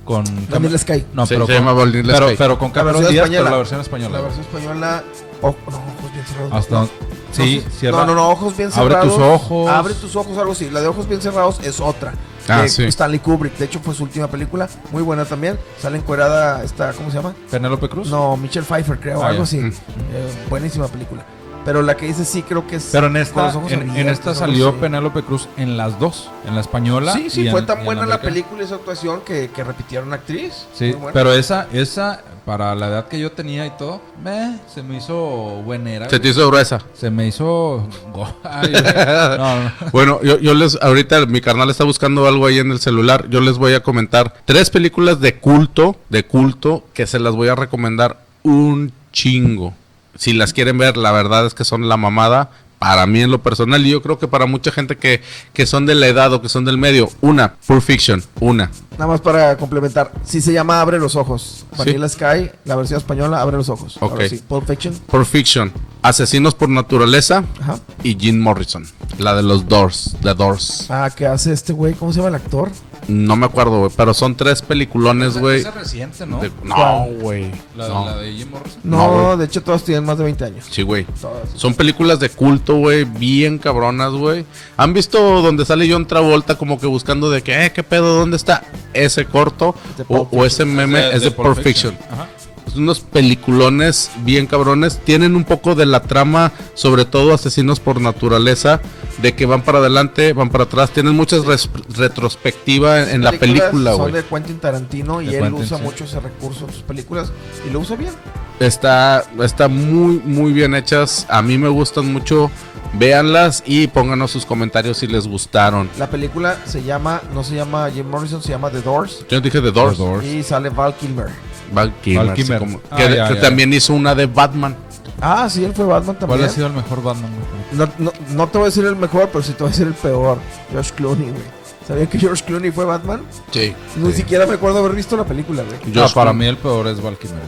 Speaker 3: Con.
Speaker 2: Vanilla Sky.
Speaker 3: No, pero,
Speaker 1: se
Speaker 3: con-
Speaker 1: llama Vanilla
Speaker 3: pero,
Speaker 1: Sky.
Speaker 3: pero con Cameron Díaz,
Speaker 2: española.
Speaker 3: pero la versión española.
Speaker 2: La versión española. ojo- no, ojos bien cerrados.
Speaker 3: Hasta
Speaker 2: no.
Speaker 3: Sí,
Speaker 2: No,
Speaker 3: cierra.
Speaker 2: No, no, no, ojos bien
Speaker 3: Abre
Speaker 2: cerrados.
Speaker 3: tus ojos.
Speaker 2: Abre tus ojos, algo así. La de ojos bien cerrados es otra.
Speaker 1: Ah,
Speaker 2: de
Speaker 1: sí.
Speaker 2: Stanley Kubrick. De hecho, fue su última película. Muy buena también. Sale encuerada esta, ¿cómo se llama?
Speaker 3: Penélope Cruz.
Speaker 2: No, Michelle Pfeiffer, creo,
Speaker 3: Ah,
Speaker 2: algo así.
Speaker 1: Mm.
Speaker 2: Eh, buenísima película. Pero la que dice sí creo que es.
Speaker 3: Pero en esta, en, esta salió
Speaker 2: así.
Speaker 3: Penélope Cruz en las dos, en la española.
Speaker 2: Sí, sí,
Speaker 3: y
Speaker 2: fue
Speaker 3: en-
Speaker 2: tan
Speaker 3: en
Speaker 2: buena la película y esa actuación que, que repitieron actriz.
Speaker 3: Sí, pero esa, esa, para la edad que yo tenía y todo, meh, se me hizo buenera.
Speaker 1: Se te hizo gruesa.
Speaker 3: Se me hizo. Ay, no, no.
Speaker 1: Bueno, yo, yo les, ahorita mi carnal está buscando algo ahí en el celular. Yo les voy a comentar tres películas de culto, de culto, que se las voy a recomendar un chingo. Si las quieren ver, la verdad es que son la mamada. Para mí en lo personal, y yo creo que para mucha gente que, que son de la edad o que son del medio, una, Pulp Fiction, una.
Speaker 2: Nada más para complementar. Sí se llama Abre los Ojos.
Speaker 1: Sí.
Speaker 2: Vanilla Sky, la versión española, Abre los Ojos.
Speaker 1: Ok.
Speaker 2: Ahora sí, Pulp Fiction.
Speaker 1: Pulp Fiction, Asesinos por Naturaleza
Speaker 2: Ajá.
Speaker 1: y Jim Morrison, la de los Doors, The Doors.
Speaker 2: Ah, ¿qué hace este güey? ¿Cómo se llama el actor?
Speaker 1: No me acuerdo, güey, pero son tres peliculones, güey.
Speaker 3: Es reciente, ¿no?
Speaker 1: de- No, güey.
Speaker 3: La,
Speaker 1: no.
Speaker 3: la de Jim Morrison.
Speaker 2: No, de hecho todos tienen más de 20 años.
Speaker 1: Sí, güey.
Speaker 2: Todas.
Speaker 1: Son películas de culto, güey, bien cabronas, güey. ¿Han visto donde sale John Travolta como que buscando de que, eh, qué pedo, dónde está ese corto o, ese meme?
Speaker 3: de-
Speaker 1: es de,
Speaker 3: de Pulp
Speaker 1: Pulp Fiction.
Speaker 3: Ajá.
Speaker 1: Es unos peliculones bien cabrones. Tienen un poco de la trama, sobre todo asesinos por naturaleza, de que van para adelante, van para atrás. Tienen muchas retrospectiva en, en la película,
Speaker 2: Son
Speaker 1: güey.
Speaker 2: de Quentin Tarantino y
Speaker 3: De
Speaker 2: él
Speaker 3: Quentin,
Speaker 2: usa
Speaker 3: sí.
Speaker 2: mucho ese recurso en sus películas y lo usa bien.
Speaker 1: Está, está muy, muy bien hechas. A mí me gustan mucho. Véanlas y pónganos sus comentarios si les gustaron.
Speaker 2: La película se llama, no se llama Jim Morrison, se llama The Doors
Speaker 1: Yo dije The Doors.
Speaker 3: The Doors.
Speaker 2: y sale Val Kilmer.
Speaker 1: Val Kilmer,
Speaker 3: Val
Speaker 1: sí,
Speaker 3: Kilmer.
Speaker 1: como-
Speaker 3: Ah,
Speaker 1: que,
Speaker 3: ya,
Speaker 1: que
Speaker 3: ya.
Speaker 1: también hizo una de Batman.
Speaker 2: Ah, sí, él fue Batman
Speaker 3: ¿Cuál
Speaker 2: también.
Speaker 3: ha sido el mejor Batman?
Speaker 2: No, no, no te voy a decir el mejor, pero sí te voy a decir el peor. George Clooney, güey. ¿Sabían que George Clooney fue Batman?
Speaker 1: Sí.
Speaker 2: Ni siquiera me acuerdo haber visto la película, güey.
Speaker 3: No,
Speaker 1: Josh
Speaker 3: para mí el peor es Val Kilmer.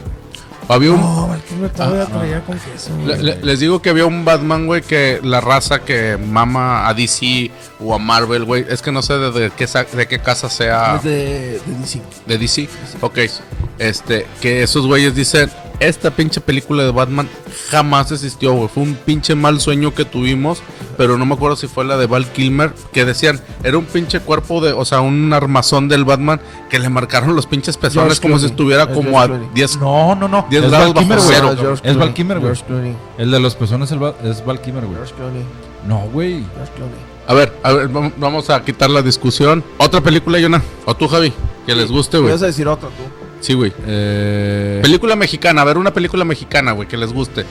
Speaker 1: Había un,
Speaker 2: No, Val Kilmer todavía
Speaker 3: Ah,
Speaker 2: traía
Speaker 3: no.
Speaker 2: con queso.
Speaker 1: Le- les digo que había un Batman, güey, que la raza que mama a DC o a Marvel, güey, es que no sé de, de qué, de qué casa sea
Speaker 2: Es de, de DC.
Speaker 1: de DC. Ok, este, que esos güeyes dicen, esta pinche película de Batman jamás existió, güey. Fue un pinche mal sueño que tuvimos, pero no me acuerdo si fue la de Val Kilmer, que decían, era un pinche cuerpo de, o sea, un armazón del Batman que le marcaron los pinches pezones como si estuviera
Speaker 2: Es
Speaker 1: como
Speaker 2: George
Speaker 1: a
Speaker 2: Clooney.
Speaker 1: 10
Speaker 3: No, no, no.
Speaker 1: 10
Speaker 3: es
Speaker 1: grados
Speaker 3: Val Kilmer,
Speaker 1: bajo
Speaker 3: güey.
Speaker 1: cero,
Speaker 2: George
Speaker 3: Es. Val Kilmer, güey. El de los pezones es Val- es Val Kilmer, güey. No, güey.
Speaker 1: A ver, a ver, vam- vamos a quitar la discusión. Otra película, Yona. O tú, Javi, que les guste, güey.
Speaker 2: vas a decir otra tú.
Speaker 1: Sí, güey.
Speaker 3: Eh...
Speaker 1: Película mexicana, a ver, una película mexicana, güey, que les guste.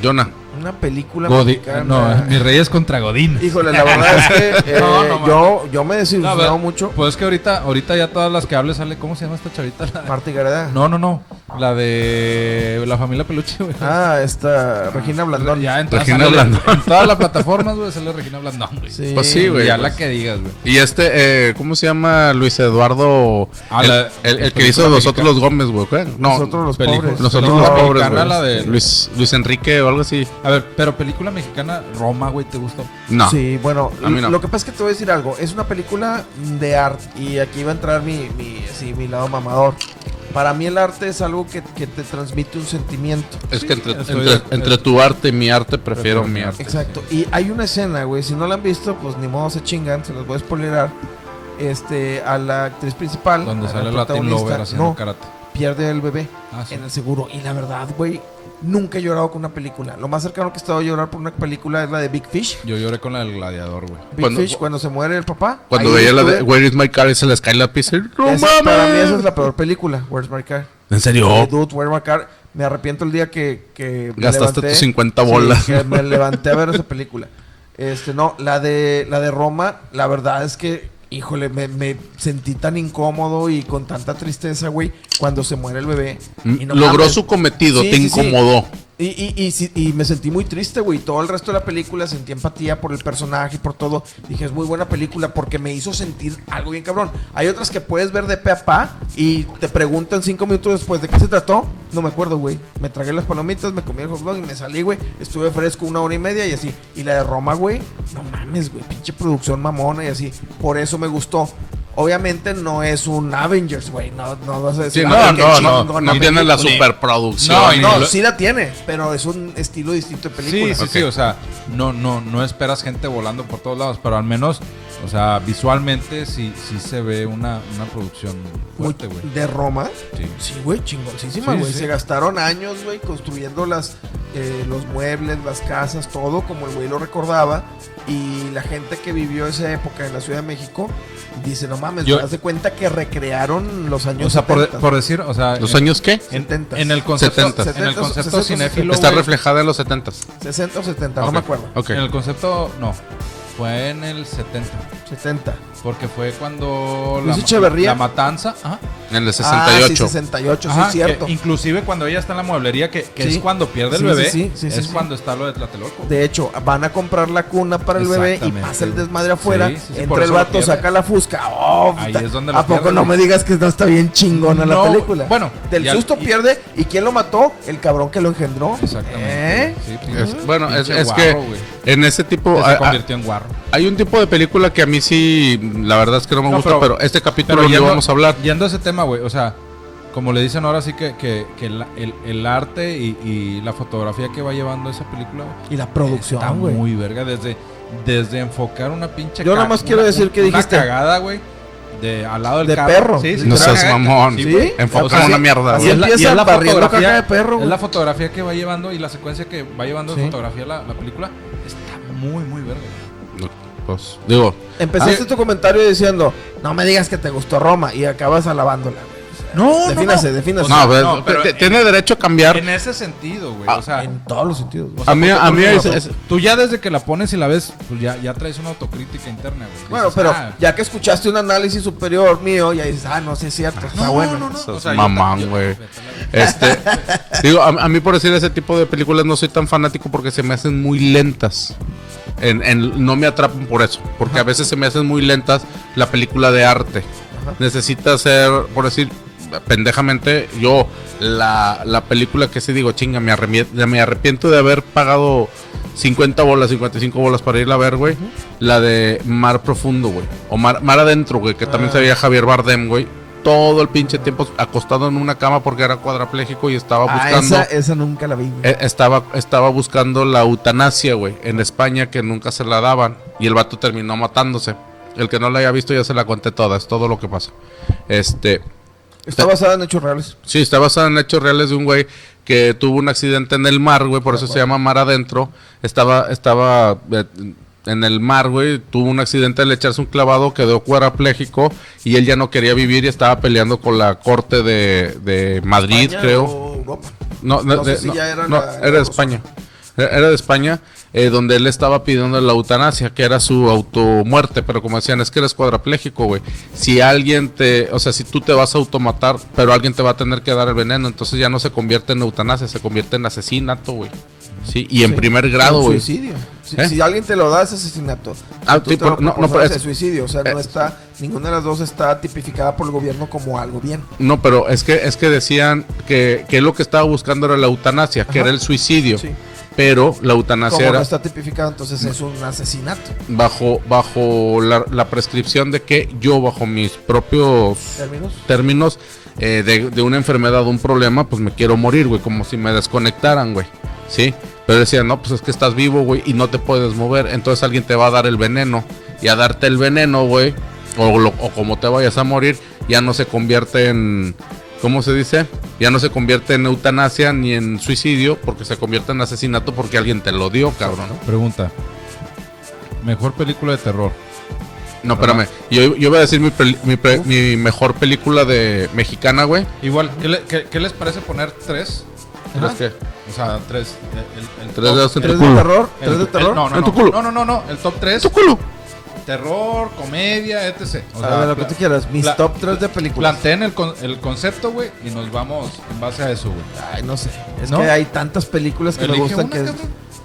Speaker 1: Yona.
Speaker 2: Una película
Speaker 3: Godi-
Speaker 2: mexicana.
Speaker 3: No, mis reyes contra Godín.
Speaker 2: Híjole, la verdad es que eh,
Speaker 3: No, no,
Speaker 2: yo, yo me he
Speaker 3: No,
Speaker 2: desilusionado
Speaker 3: ver,
Speaker 2: mucho.
Speaker 3: Pues es que ahorita, ahorita ya todas las que hable sale. ¿Cómo se llama esta chavita? La-
Speaker 2: Marta y Gareda.
Speaker 3: No, no, no. La de la familia Peluche, güey.
Speaker 2: Ah, esta Regina Blandón.
Speaker 3: Ya en, todas-
Speaker 1: Regina
Speaker 3: sale-
Speaker 1: Blandón.
Speaker 3: en todas las plataformas, güey, sale Regina Blandón, güey.
Speaker 2: Sí.
Speaker 1: Pues sí, güey.
Speaker 3: Ya
Speaker 1: pues.
Speaker 3: la que digas, güey.
Speaker 1: Y este, eh, ¿cómo se llama? Luis Eduardo.
Speaker 3: Ah,
Speaker 1: el,
Speaker 3: la-
Speaker 1: el- el que hizo Nosotros los Gómez, güey. No,
Speaker 2: Nosotros los pobres.
Speaker 1: nosotros los pobres.
Speaker 3: la de-
Speaker 1: Luis, Luis Enrique o algo así.
Speaker 3: A ver, pero película mexicana, Roma, güey, ¿te gustó?
Speaker 1: No.
Speaker 2: Sí, bueno,
Speaker 1: A mí no.
Speaker 2: lo que pasa es que te voy a decir algo. Es una película de arte. Y aquí va a entrar mi, mi, sí, mi lado mamador. Para mí el arte es algo que, que te transmite un sentimiento.
Speaker 1: Es que entre,
Speaker 3: estoy
Speaker 1: entre,
Speaker 3: de-
Speaker 1: entre tu arte y mi arte prefiero
Speaker 3: Prefiero
Speaker 1: mi arte.
Speaker 2: Exacto. Y hay una escena, güey. Si no la han visto, pues ni modo se chingan. Se los voy a spoilerar. Este, a la actriz principal.
Speaker 3: Donde
Speaker 2: a
Speaker 3: sale
Speaker 2: la
Speaker 3: Latin
Speaker 2: protagonista,
Speaker 3: Lover haciendo
Speaker 2: no,
Speaker 3: karate.
Speaker 2: pierde el bebé
Speaker 3: Ah, sí.
Speaker 2: en el seguro. Y la verdad, güey, nunca he llorado con una película. Lo más cercano que he estado a llorar por una película es la de Big Fish.
Speaker 3: Yo lloré con la del gladiador, güey.
Speaker 2: Big
Speaker 1: Cuando-
Speaker 2: Fish, cuando se muere el papá.
Speaker 1: Cuando veía la de. Where is my car se les cae la pizza. ¡No
Speaker 2: Esa-
Speaker 1: mames!
Speaker 2: para mí esa es la peor película, Where's My Car.
Speaker 1: ¿En serio?
Speaker 2: Dude, Where's My Car. Me arrepiento el día que, que me
Speaker 1: Gastaste
Speaker 2: levanté-
Speaker 1: tus 50
Speaker 2: Sí,
Speaker 1: bolas.
Speaker 2: que me levanté a ver esa película. Este, no, la de la de Roma, la verdad es que, híjole, me, me sentí tan incómodo y con tanta tristeza, güey, cuando se muere el bebé. Y no
Speaker 1: Logró
Speaker 2: mames.
Speaker 1: su cometido,
Speaker 2: Sí,
Speaker 1: te
Speaker 2: sí, sí. Y, y, y, y me sentí muy triste, güey. Todo el resto de la película sentí empatía por el personaje y por todo. Dije, es muy buena película porque me hizo sentir algo bien cabrón. Hay otras que puedes ver de pe a pa y te preguntan cinco minutos después de qué se trató. No me acuerdo, güey. Me tragué las palomitas, me comí el hot dog y me salí, güey. Estuve fresco una hora y media y así. Y la de Roma, güey, no mames, güey. Pinche producción mamona y así. Por eso me gustó. Obviamente no es un Avengers, güey. No, no vas a decir.
Speaker 1: Sí,
Speaker 2: "Ah,
Speaker 1: no,
Speaker 2: qué
Speaker 1: no, no,
Speaker 2: chingona
Speaker 1: no tiene la
Speaker 2: película".
Speaker 1: superproducción.
Speaker 3: No, y
Speaker 2: No,
Speaker 3: lo-
Speaker 2: sí la tiene, pero es un estilo distinto de película.
Speaker 3: Sí, sí,
Speaker 1: Ok.
Speaker 3: sí, o sea, no, no, no esperas gente volando por todos lados, pero al menos O sea, visualmente sí, sí se ve una, una producción fuerte, güey.
Speaker 2: de Roma.
Speaker 3: Sí.
Speaker 2: Sí, güey, chingoncísima,
Speaker 3: Sí,
Speaker 2: güey.
Speaker 3: sí.
Speaker 2: Se gastaron años, güey, construyendo las, eh, los muebles, las casas, todo como el güey lo recordaba. Y la gente que vivió esa época en la Ciudad de México dice, no mames,
Speaker 3: Yo-
Speaker 2: te das de cuenta que recrearon los años
Speaker 3: O sea, por,
Speaker 2: 70.
Speaker 3: por decir, o sea,
Speaker 1: ¿Los
Speaker 3: en,
Speaker 1: años qué?
Speaker 3: en,
Speaker 2: 70s.
Speaker 3: en el concepto,
Speaker 1: 70s.
Speaker 3: en el concepto
Speaker 2: 60s,
Speaker 3: cinéfilo,
Speaker 1: Está
Speaker 3: güey,
Speaker 1: reflejada en los 70
Speaker 2: 60 o 70, no
Speaker 1: Ok,
Speaker 2: me acuerdo.
Speaker 1: Ok.
Speaker 3: En el concepto, no. Fue en el 70.
Speaker 2: 70.
Speaker 3: Porque fue cuando
Speaker 2: Luis
Speaker 3: la,
Speaker 2: Echeverría.
Speaker 3: la matanza. Ajá.
Speaker 1: En el
Speaker 2: Ah, sí,
Speaker 1: 68.
Speaker 2: 68,
Speaker 3: Ajá,
Speaker 2: sí, cierto.
Speaker 3: que inclusive cuando ella está en la mueblería, que, que
Speaker 2: Sí.
Speaker 3: es cuando pierde el
Speaker 2: Sí,
Speaker 3: bebé,
Speaker 2: sí, sí, sí,
Speaker 3: es
Speaker 2: sí.
Speaker 3: cuando está lo de Tlatelolco.
Speaker 2: De hecho, van a comprar la cuna para el bebé y pasa el desmadre afuera.
Speaker 3: Sí, sí, sí, por
Speaker 2: entra el vato, saca la fusca. Oh,
Speaker 3: Ahí es donde lo
Speaker 2: ¿A poco
Speaker 3: pierde,
Speaker 2: no me digas que no está bien chingona la
Speaker 3: No,
Speaker 2: película?
Speaker 3: bueno,
Speaker 2: Del susto
Speaker 3: y-
Speaker 2: pierde. ¿Y quién lo mató? El cabrón que lo engendró.
Speaker 3: Exactamente.
Speaker 2: ¿Eh?
Speaker 3: Sí,
Speaker 1: Es-
Speaker 3: pinche-
Speaker 1: bueno, es,
Speaker 3: pinche
Speaker 1: es
Speaker 3: guarro,
Speaker 1: que en ese tipo
Speaker 3: se convirtió en guarro.
Speaker 1: hay un tipo de película que a mí sí, la verdad es que no me
Speaker 3: No,
Speaker 1: gusta,
Speaker 3: pero-
Speaker 1: pero, este capítulo
Speaker 3: Pero
Speaker 1: lo
Speaker 3: yendo-
Speaker 1: vamos a hablar.
Speaker 3: Yendo a ese tema, güey, o sea, como le dicen ahora sí que, que, que el, el- el arte y, y la fotografía que va llevando esa película
Speaker 2: Y la
Speaker 3: está
Speaker 2: producción, güey.
Speaker 3: muy verga. Desde, desde enfocar una pinche
Speaker 2: Yo nada más quiero
Speaker 3: una-
Speaker 2: decir que
Speaker 3: una
Speaker 2: dijiste-
Speaker 3: cagada, güey. De, al lado del
Speaker 2: De
Speaker 3: carro.
Speaker 2: perro.
Speaker 3: Sí, sí,
Speaker 1: No seas mamón.
Speaker 3: Sí, O sea,
Speaker 1: una mierda,
Speaker 2: así
Speaker 1: güey.
Speaker 2: es la- empieza barriendo caca de perro,
Speaker 3: Es
Speaker 2: güey.
Speaker 3: la fotografía que va llevando y la secuencia que va llevando de fotografía la, la película está muy, muy verga.
Speaker 1: Pues, digo,
Speaker 2: Empezaste
Speaker 3: Ah.
Speaker 2: tu comentario diciendo, no me digas que te gustó Roma y acabas alabándola.
Speaker 3: No,
Speaker 2: Defínase, defínase.
Speaker 1: no, pues,
Speaker 3: no, pero
Speaker 1: te-
Speaker 3: en-
Speaker 1: tiene derecho a cambiar.
Speaker 3: En ese sentido, güey.
Speaker 1: Ah,
Speaker 3: o sea,
Speaker 2: en todos los sentidos.
Speaker 3: o sea,
Speaker 1: A mí- a mí es-
Speaker 3: tú-
Speaker 1: es-
Speaker 3: Tú ya desde que la pones y la ves, pues ya, ya traes una autocrítica interna, güey.
Speaker 2: Bueno,
Speaker 3: Dices,
Speaker 2: pero
Speaker 3: ah,
Speaker 2: ya que escuchaste un análisis superior mío, ya dices, ah, no, sí es cierto, está
Speaker 3: no,
Speaker 2: bueno.
Speaker 3: no, no, o sea,
Speaker 1: mamán, güey. Este, digo, a, a mí por decir ese tipo de películas no soy tan fanático porque se me hacen muy lentas. En, en- no me atrapan por eso, porque a veces se me hacen muy lentas la película de arte.
Speaker 2: Ajá.
Speaker 1: Necesita ser, por decir, pendejamente, yo la, la película que sí digo, chinga, me, me arrepiento de haber pagado 50 bolas, 55 bolas para irla a ver, güey. La de Mar Profundo, güey. O Mar, Mar Adentro, güey, que también
Speaker 2: Ah.
Speaker 1: se veía Javier Bardem, güey. Todo el pinche tiempo acostado en una cama porque era cuadrapléjico y estaba
Speaker 2: Ah,
Speaker 1: buscando...
Speaker 2: esa, esa nunca la vi. güey.
Speaker 1: Eh, estaba, estaba buscando la eutanasia, güey, en España que nunca se la daban y el vato terminó matándose. El que no la haya visto ya se la conté toda, es todo lo que pasa. Este,
Speaker 2: Está basada en hechos reales.
Speaker 1: sí, está basada en hechos reales de un güey que tuvo un accidente en el mar, güey, por eso se llama mar adentro. Estaba, estaba eh, en el mar, güey, tuvo un accidente al echarse un clavado, quedó cuadrapléjico y él ya no quería vivir y estaba peleando con la corte de, de Madrid,
Speaker 2: España
Speaker 1: creo.
Speaker 2: o Europa.
Speaker 1: No, no,
Speaker 2: No sé
Speaker 1: de-
Speaker 2: si
Speaker 1: no,
Speaker 2: ya era
Speaker 1: no,
Speaker 2: la-
Speaker 1: era de España. Era de España, eh, donde él estaba pidiendo la eutanasia, que era su automuerte, pero como decían, es que eres cuadrapléjico, güey. Si alguien te, o sea, si tú te vas a automatar, pero alguien te va a tener que dar el veneno, entonces ya no se convierte en eutanasia, se convierte en asesinato, güey. Sí, y en
Speaker 2: Sí.
Speaker 1: primer grado, güey.
Speaker 2: Suicidio. Si,
Speaker 1: ¿Eh?
Speaker 2: si alguien te lo da, es asesinato. Si
Speaker 1: Ah, no, no, pero
Speaker 2: es suicidio. O sea, no
Speaker 1: eh,
Speaker 2: está, ninguna de las dos está tipificada por el gobierno como algo bien.
Speaker 1: No, pero es que es que decían que, que lo que estaba buscando era la eutanasia, que era el suicidio.
Speaker 2: Sí.
Speaker 1: Pero la eutanasia
Speaker 2: Como no está tipificado, entonces es un asesinato.
Speaker 1: bajo, bajo la, la prescripción de que yo, bajo mis propios
Speaker 2: ¿Términos?
Speaker 1: términos eh, de, de una enfermedad, un problema, pues me quiero morir, güey, como si me desconectaran, güey. ¿Sí? Pero decían, no, pues es que estás vivo, güey, y no te puedes mover. Entonces alguien te va a dar el veneno. Y a darte el veneno, güey, o, lo- o como te vayas a morir, ya no se convierte en. ¿Cómo se dice? Ya no se convierte en eutanasia ni en suicidio, porque se convierte en asesinato porque alguien te lo dio, cabrón.
Speaker 3: Pregunta. Mejor película de terror.
Speaker 1: No, espérame. Yo, yo voy a decir mi, peli- mi, pre- mi mejor película de mexicana, güey.
Speaker 3: Igual, ¿qué, le- qué- qué les parece poner tres?
Speaker 1: ¿Crees que?
Speaker 3: O sea, tres. el- el- el
Speaker 1: Tres
Speaker 3: top-
Speaker 1: dedos en
Speaker 2: ¿Tres de
Speaker 1: culo.
Speaker 2: terror?
Speaker 3: el-
Speaker 2: ¿Tres de
Speaker 3: el-
Speaker 2: terror?
Speaker 3: no, no,
Speaker 1: En
Speaker 3: no,
Speaker 1: tu culo.
Speaker 3: no, no, no, no, el top 3.
Speaker 1: ¡Tu culo!
Speaker 3: Terror, comedia, etc. O
Speaker 2: a ver, lo que tú quieras. Mis top 3 de películas.
Speaker 3: Planteen el, con- el concepto, güey, y nos vamos en base a eso, güey.
Speaker 2: Ay, no sé. Es
Speaker 3: ¿No?
Speaker 2: que hay tantas películas que me gustan
Speaker 3: una,
Speaker 2: que...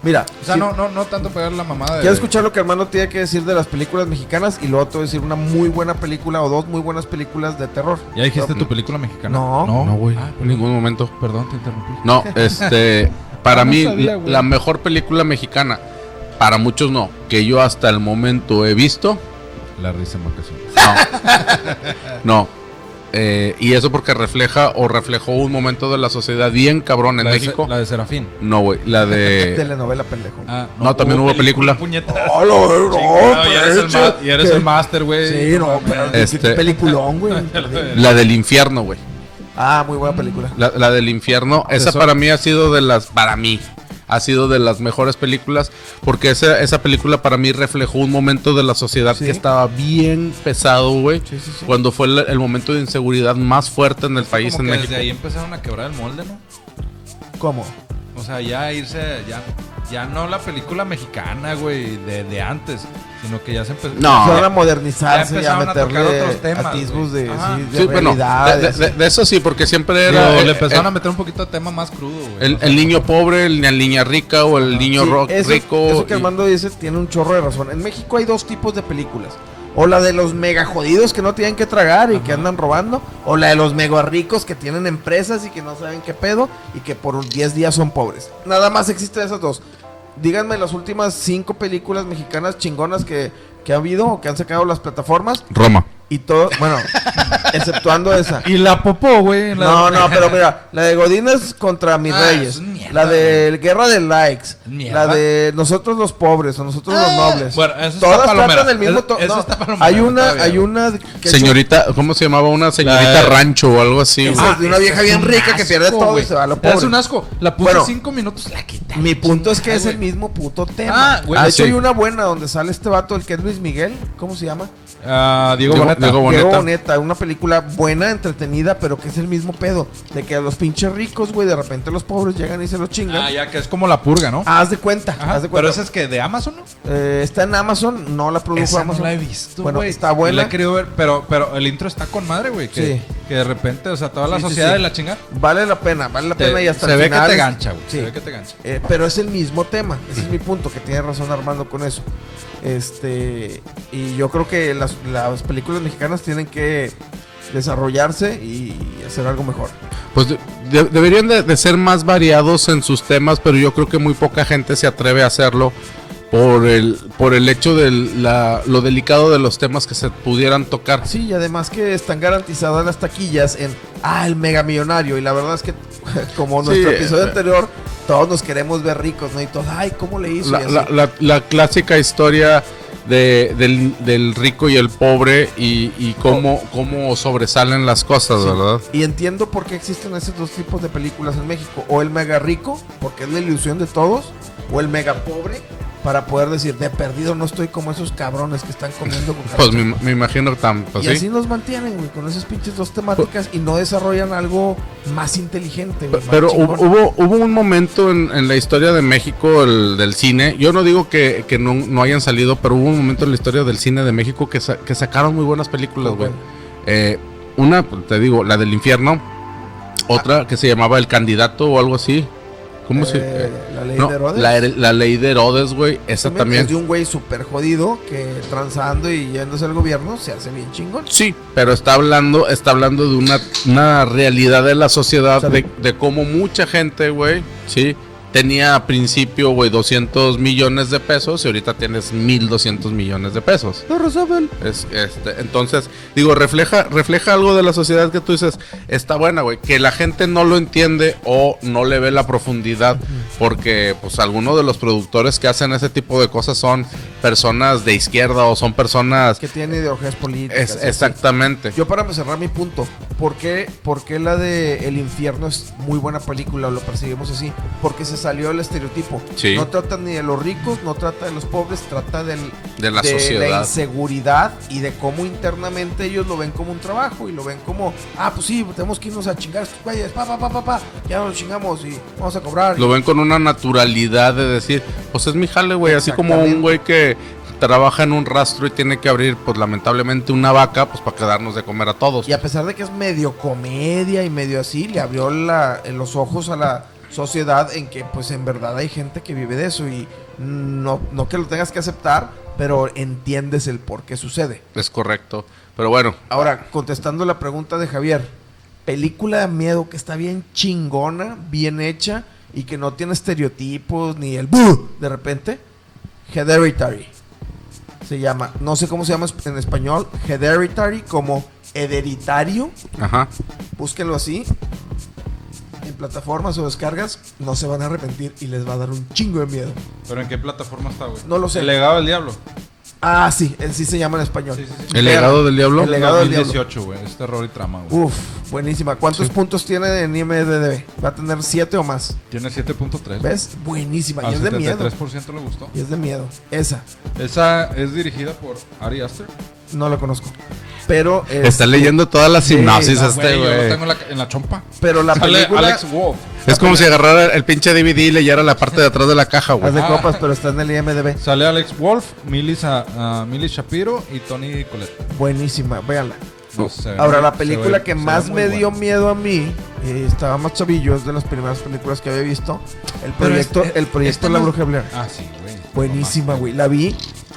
Speaker 2: Mira,
Speaker 3: O sea,
Speaker 2: si-
Speaker 3: no, no, no tanto pegar la mamada de.
Speaker 2: quiero escuchar lo que hermano tiene que decir de las películas mexicanas y luego te voy a decir una muy buena película o dos muy buenas películas de terror.
Speaker 3: ¿Ya dijiste
Speaker 1: No.
Speaker 3: tu película mexicana?
Speaker 2: No.
Speaker 1: No, güey.
Speaker 3: Ah,
Speaker 1: en ningún momento.
Speaker 3: Perdón, te interrumpí.
Speaker 1: No, este. Para
Speaker 3: no
Speaker 1: mí,
Speaker 3: sabía,
Speaker 1: la mejor película mexicana, para muchos no, que yo hasta el momento he visto,
Speaker 3: La risa en vacaciones.
Speaker 1: no. no. Eh, y eso porque refleja o reflejó un momento de la sociedad bien cabrón en
Speaker 3: La
Speaker 1: México.
Speaker 3: La de Serafín.
Speaker 1: No, güey, la de...
Speaker 2: Telenovela pendejo.
Speaker 3: Ah,
Speaker 1: No, también hubo película.
Speaker 3: puñetas.
Speaker 2: Oh, no, no,
Speaker 3: y eres el, y eres el máster, güey.
Speaker 2: Sí, no, pero
Speaker 1: Este-
Speaker 2: qué peliculón, güey.
Speaker 1: La del infierno, güey.
Speaker 2: Ah, muy buena película.
Speaker 1: La, la del infierno, esa
Speaker 3: Eso-
Speaker 1: para mí ha sido de las, para mí, ha sido de las mejores películas, porque esa, esa película para mí reflejó un momento de la sociedad
Speaker 2: Sí.
Speaker 1: que estaba bien pesado, güey,
Speaker 2: Sí, sí, sí.
Speaker 1: cuando fue el, el momento de inseguridad más fuerte en el país,
Speaker 3: Como
Speaker 1: en
Speaker 3: que
Speaker 1: México.
Speaker 3: desde ahí empezaron a quebrar el molde, ¿no?
Speaker 2: ¿Cómo?
Speaker 3: O sea, ya irse, ya, ya no la película mexicana, güey, de, de antes, sino que ya se empezó.
Speaker 1: No.
Speaker 2: Empezaron a
Speaker 3: Ya
Speaker 2: modernizarse y a
Speaker 3: empezaron a tocar
Speaker 2: meterle
Speaker 3: otros temas,
Speaker 2: atisbos
Speaker 3: güey.
Speaker 2: de, sí, de
Speaker 1: Sí, bueno,
Speaker 2: realidad.
Speaker 1: de, de-
Speaker 2: así.
Speaker 1: de eso sí, porque siempre
Speaker 3: Digo,
Speaker 1: era
Speaker 3: le empezaron a meter un poquito de tema más crudo, güey.
Speaker 1: el- niño pobre, el, la niña rica o el niño
Speaker 2: Sí,
Speaker 1: ro-
Speaker 2: eso,
Speaker 1: rico.
Speaker 2: Eso que
Speaker 1: y-
Speaker 2: Armando dice tiene un chorro de razón. En México hay dos tipos de películas. O la de los mega jodidos que no tienen que tragar y que andan robando. O la de los mega ricos que tienen empresas y que no saben qué pedo y que por 10 días son pobres. Nada más existen esas dos. Díganme las últimas cinco películas mexicanas chingonas que, que ha habido o que han sacado las plataformas.
Speaker 1: Roma.
Speaker 2: Y todo, bueno, exceptuando esa.
Speaker 3: Y la popó, güey.
Speaker 2: No, no, pero mira, la de Godines contra mis
Speaker 3: Ah,
Speaker 2: reyes,
Speaker 3: mierda,
Speaker 2: la de Guerra de Likes,
Speaker 3: Mierda.
Speaker 2: la de nosotros los pobres o nosotros
Speaker 3: Ah,
Speaker 2: los nobles.
Speaker 3: bueno, está
Speaker 2: Todas
Speaker 3: palomera.
Speaker 2: tratan el mismo tono. No,
Speaker 3: está
Speaker 2: hay una,
Speaker 3: está
Speaker 2: hay una que
Speaker 1: Señorita, ¿cómo se llamaba? Una señorita
Speaker 3: La-
Speaker 1: rancho o algo así,
Speaker 2: de una vieja bien rica que pierde todo y se va a lo pobre.
Speaker 3: Es un asco. La puse
Speaker 2: Bueno.
Speaker 3: cinco minutos, la quité.
Speaker 2: Mi punto es que
Speaker 3: Ay,
Speaker 2: es el mismo puto tema.
Speaker 3: Ah, güey.
Speaker 2: de
Speaker 1: Ah,
Speaker 2: hecho hay una buena donde sale este vato, el que es Luis Miguel, ¿cómo se llama?
Speaker 3: Ah, Diego,
Speaker 1: Diego-
Speaker 3: Boneta.
Speaker 1: Diego Boneta.
Speaker 2: Diego Boneta, una película buena, entretenida, pero que es el mismo pedo. De que a los pinches ricos, güey, de repente los pobres llegan y se los chingan.
Speaker 3: Ah, ya que es como la purga, ¿no?
Speaker 2: Haz de cuenta,
Speaker 3: Ajá,
Speaker 2: haz de
Speaker 3: Pero
Speaker 2: cuenta.
Speaker 3: esa es que de Amazon, ¿no?
Speaker 2: Eh, está en Amazon, no la produjo
Speaker 3: Esa no
Speaker 2: Amazon.
Speaker 3: la he visto,
Speaker 2: Bueno, está buena.
Speaker 3: La he querido ver, pero, pero el intro está con madre, güey. Que,
Speaker 2: Sí.
Speaker 3: que de repente, o sea, toda la
Speaker 2: Sí,
Speaker 3: sociedad
Speaker 2: sí.
Speaker 3: de la chinga.
Speaker 2: Vale la pena, vale la pena y hasta
Speaker 3: se
Speaker 2: el
Speaker 3: ve
Speaker 2: final
Speaker 3: que te gancha, güey.
Speaker 2: Sí.
Speaker 3: Se ve que te gancha.
Speaker 2: Eh, pero es el mismo tema, ese es mi punto, que tiene razón Armando con eso. Este, y yo creo que las, las películas mexicanas tienen que desarrollarse y hacer algo mejor.
Speaker 1: Pues de- de- deberían de, de ser más variados en sus temas, pero yo creo que muy poca gente se atreve a hacerlo por el, por el hecho de la, lo delicado de los temas que se pudieran tocar.
Speaker 2: Sí, y además que están garantizadas las taquillas en, ah, el mega millonario. Y la verdad es que, como nuestro
Speaker 1: Sí,
Speaker 2: episodio
Speaker 1: eh.
Speaker 2: anterior, todos nos queremos ver ricos, ¿no? Y todos, ay, ¿cómo le hizo?
Speaker 1: La, la- la- la clásica historia de, del, del rico y el pobre y, y cómo, cómo sobresalen las cosas,
Speaker 2: Sí.
Speaker 1: ¿verdad?
Speaker 2: Y entiendo por qué existen esos dos tipos de películas en México. O el mega rico, porque es la ilusión de todos, o el mega pobre, para poder decir, de perdido no estoy como esos cabrones que están comiendo
Speaker 1: Pues
Speaker 2: cucarachas".
Speaker 1: me, me imagino que tan, pues
Speaker 2: y
Speaker 1: sí.
Speaker 2: así nos mantienen, güey, con esas pinches dos temáticas y no desarrollan algo más inteligente, güey.
Speaker 1: Pero hubo, hubo, un momento en, en la historia de México el, del cine. Yo no digo que, que no, no hayan salido, pero hubo un momento en la historia del cine de México que, sa- que sacaron muy buenas películas, güey. Eh, una, pues, te digo, la del infierno. Otra que se llamaba El Candidato o algo así. ¿Cómo se
Speaker 2: Eh, la ley
Speaker 1: no,
Speaker 2: de Herodes.
Speaker 1: La, la ley de Herodes, güey. Esa
Speaker 2: Es
Speaker 1: también.
Speaker 2: de un güey súper jodido que transando y yéndose al gobierno se hace bien chingón.
Speaker 1: Sí, pero está hablando, está hablando de una, una realidad de la sociedad,
Speaker 2: O sea,
Speaker 1: de, de cómo mucha gente, güey, sí, tenía a principio, güey, 200 millones de pesos y ahorita tienes 1200 millones de pesos.
Speaker 2: No, Rosabel.
Speaker 1: Es, este, entonces, digo, refleja, refleja algo de la sociedad que tú dices, está buena, güey, que la gente no lo entiende o no le ve la profundidad, porque pues algunos de los productores que hacen ese tipo de cosas son personas de izquierda o son personas...
Speaker 2: Que tiene ideologías políticas.
Speaker 1: Es,
Speaker 2: así.
Speaker 1: exactamente.
Speaker 2: Yo para cerrar mi punto, ¿por qué, por qué la de El Infierno es muy buena película o lo percibimos así? Porque se salió el estereotipo.
Speaker 1: Sí.
Speaker 2: No trata ni de los ricos, no trata de los pobres, trata del,
Speaker 1: De la
Speaker 2: la
Speaker 1: sociedad.
Speaker 2: inseguridad y de cómo internamente ellos lo ven como un trabajo y lo ven como, ah, pues sí, tenemos que irnos a chingar estos güeyes, pa, pa, pa, pa, pa, ya nos chingamos y vamos a cobrar.
Speaker 1: Lo ven con una naturalidad de decir, pues es mi jale, güey. Así como un güey que trabaja en un rastro y tiene que abrir, pues lamentablemente, una vaca, pues para quedarnos de comer a todos.
Speaker 2: Y a pesar de que es medio comedia y medio así, le abrió la- los ojos a la sociedad en que pues en verdad hay gente que vive de eso y no, no que lo tengas que aceptar, pero entiendes el por qué sucede.
Speaker 1: Es correcto. Pero bueno,
Speaker 2: Ahora, contestando la pregunta de Javier, película de miedo que está bien chingona, bien hecha y que no tiene estereotipos ni el "Buh", de repente, Hereditary. Se llama, no sé cómo se llama en español, Hereditary como Hereditario.
Speaker 1: Ajá.
Speaker 2: Búsquenlo así. En plataformas o descargas, no se van a arrepentir y les va a dar un chingo de miedo.
Speaker 3: ¿Pero en qué plataforma está, güey?
Speaker 2: No lo sé.
Speaker 3: El legado del diablo.
Speaker 2: Ah, sí, él sí se llama en español.
Speaker 3: Sí, sí, sí.
Speaker 1: El legado del diablo.
Speaker 2: El legado del diablo.
Speaker 3: 2018, güey. Es terror y trama, güey.
Speaker 2: Uf, buenísima. ¿Cuántos
Speaker 1: Sí.
Speaker 2: puntos tiene en IMDb? Va a tener 7 o más.
Speaker 3: Tiene 7.3.
Speaker 2: ¿Ves? Buenísima.
Speaker 3: Al
Speaker 2: Y es de miedo.
Speaker 3: 73% le gustó.
Speaker 2: Y es de miedo. Esa,
Speaker 3: Esa es dirigida por Ari Aster.
Speaker 2: No la conozco. Pero.
Speaker 1: Está
Speaker 2: este,
Speaker 1: leyendo toda la sinopsis
Speaker 2: no,
Speaker 1: este,
Speaker 3: yo lo
Speaker 1: güey.
Speaker 3: tengo en la, en la chompa.
Speaker 2: Pero la
Speaker 3: Sale
Speaker 2: película.
Speaker 3: Alex Wolf.
Speaker 1: Es como si agarrara el pinche DVD y leyera la parte de atrás de la caja, güey.
Speaker 2: Haz de
Speaker 3: Ah.
Speaker 2: copas, pero está en el IMDb.
Speaker 3: Sale Alex Wolf, Millie, Sa- ah, Millie Shapiro y Tony Collette.
Speaker 2: Buenísima, véanla.
Speaker 3: No, ve
Speaker 2: Ahora, la película
Speaker 3: ve-
Speaker 2: que más me dio miedo a mí, eh, estaba más chavillo, es de las primeras películas que había visto. El proyecto,
Speaker 3: este-
Speaker 2: el proyecto
Speaker 3: este
Speaker 2: La
Speaker 3: no-
Speaker 2: Bruja Blair.
Speaker 3: Ah, sí, güey.
Speaker 2: Buenísima, güey. La vi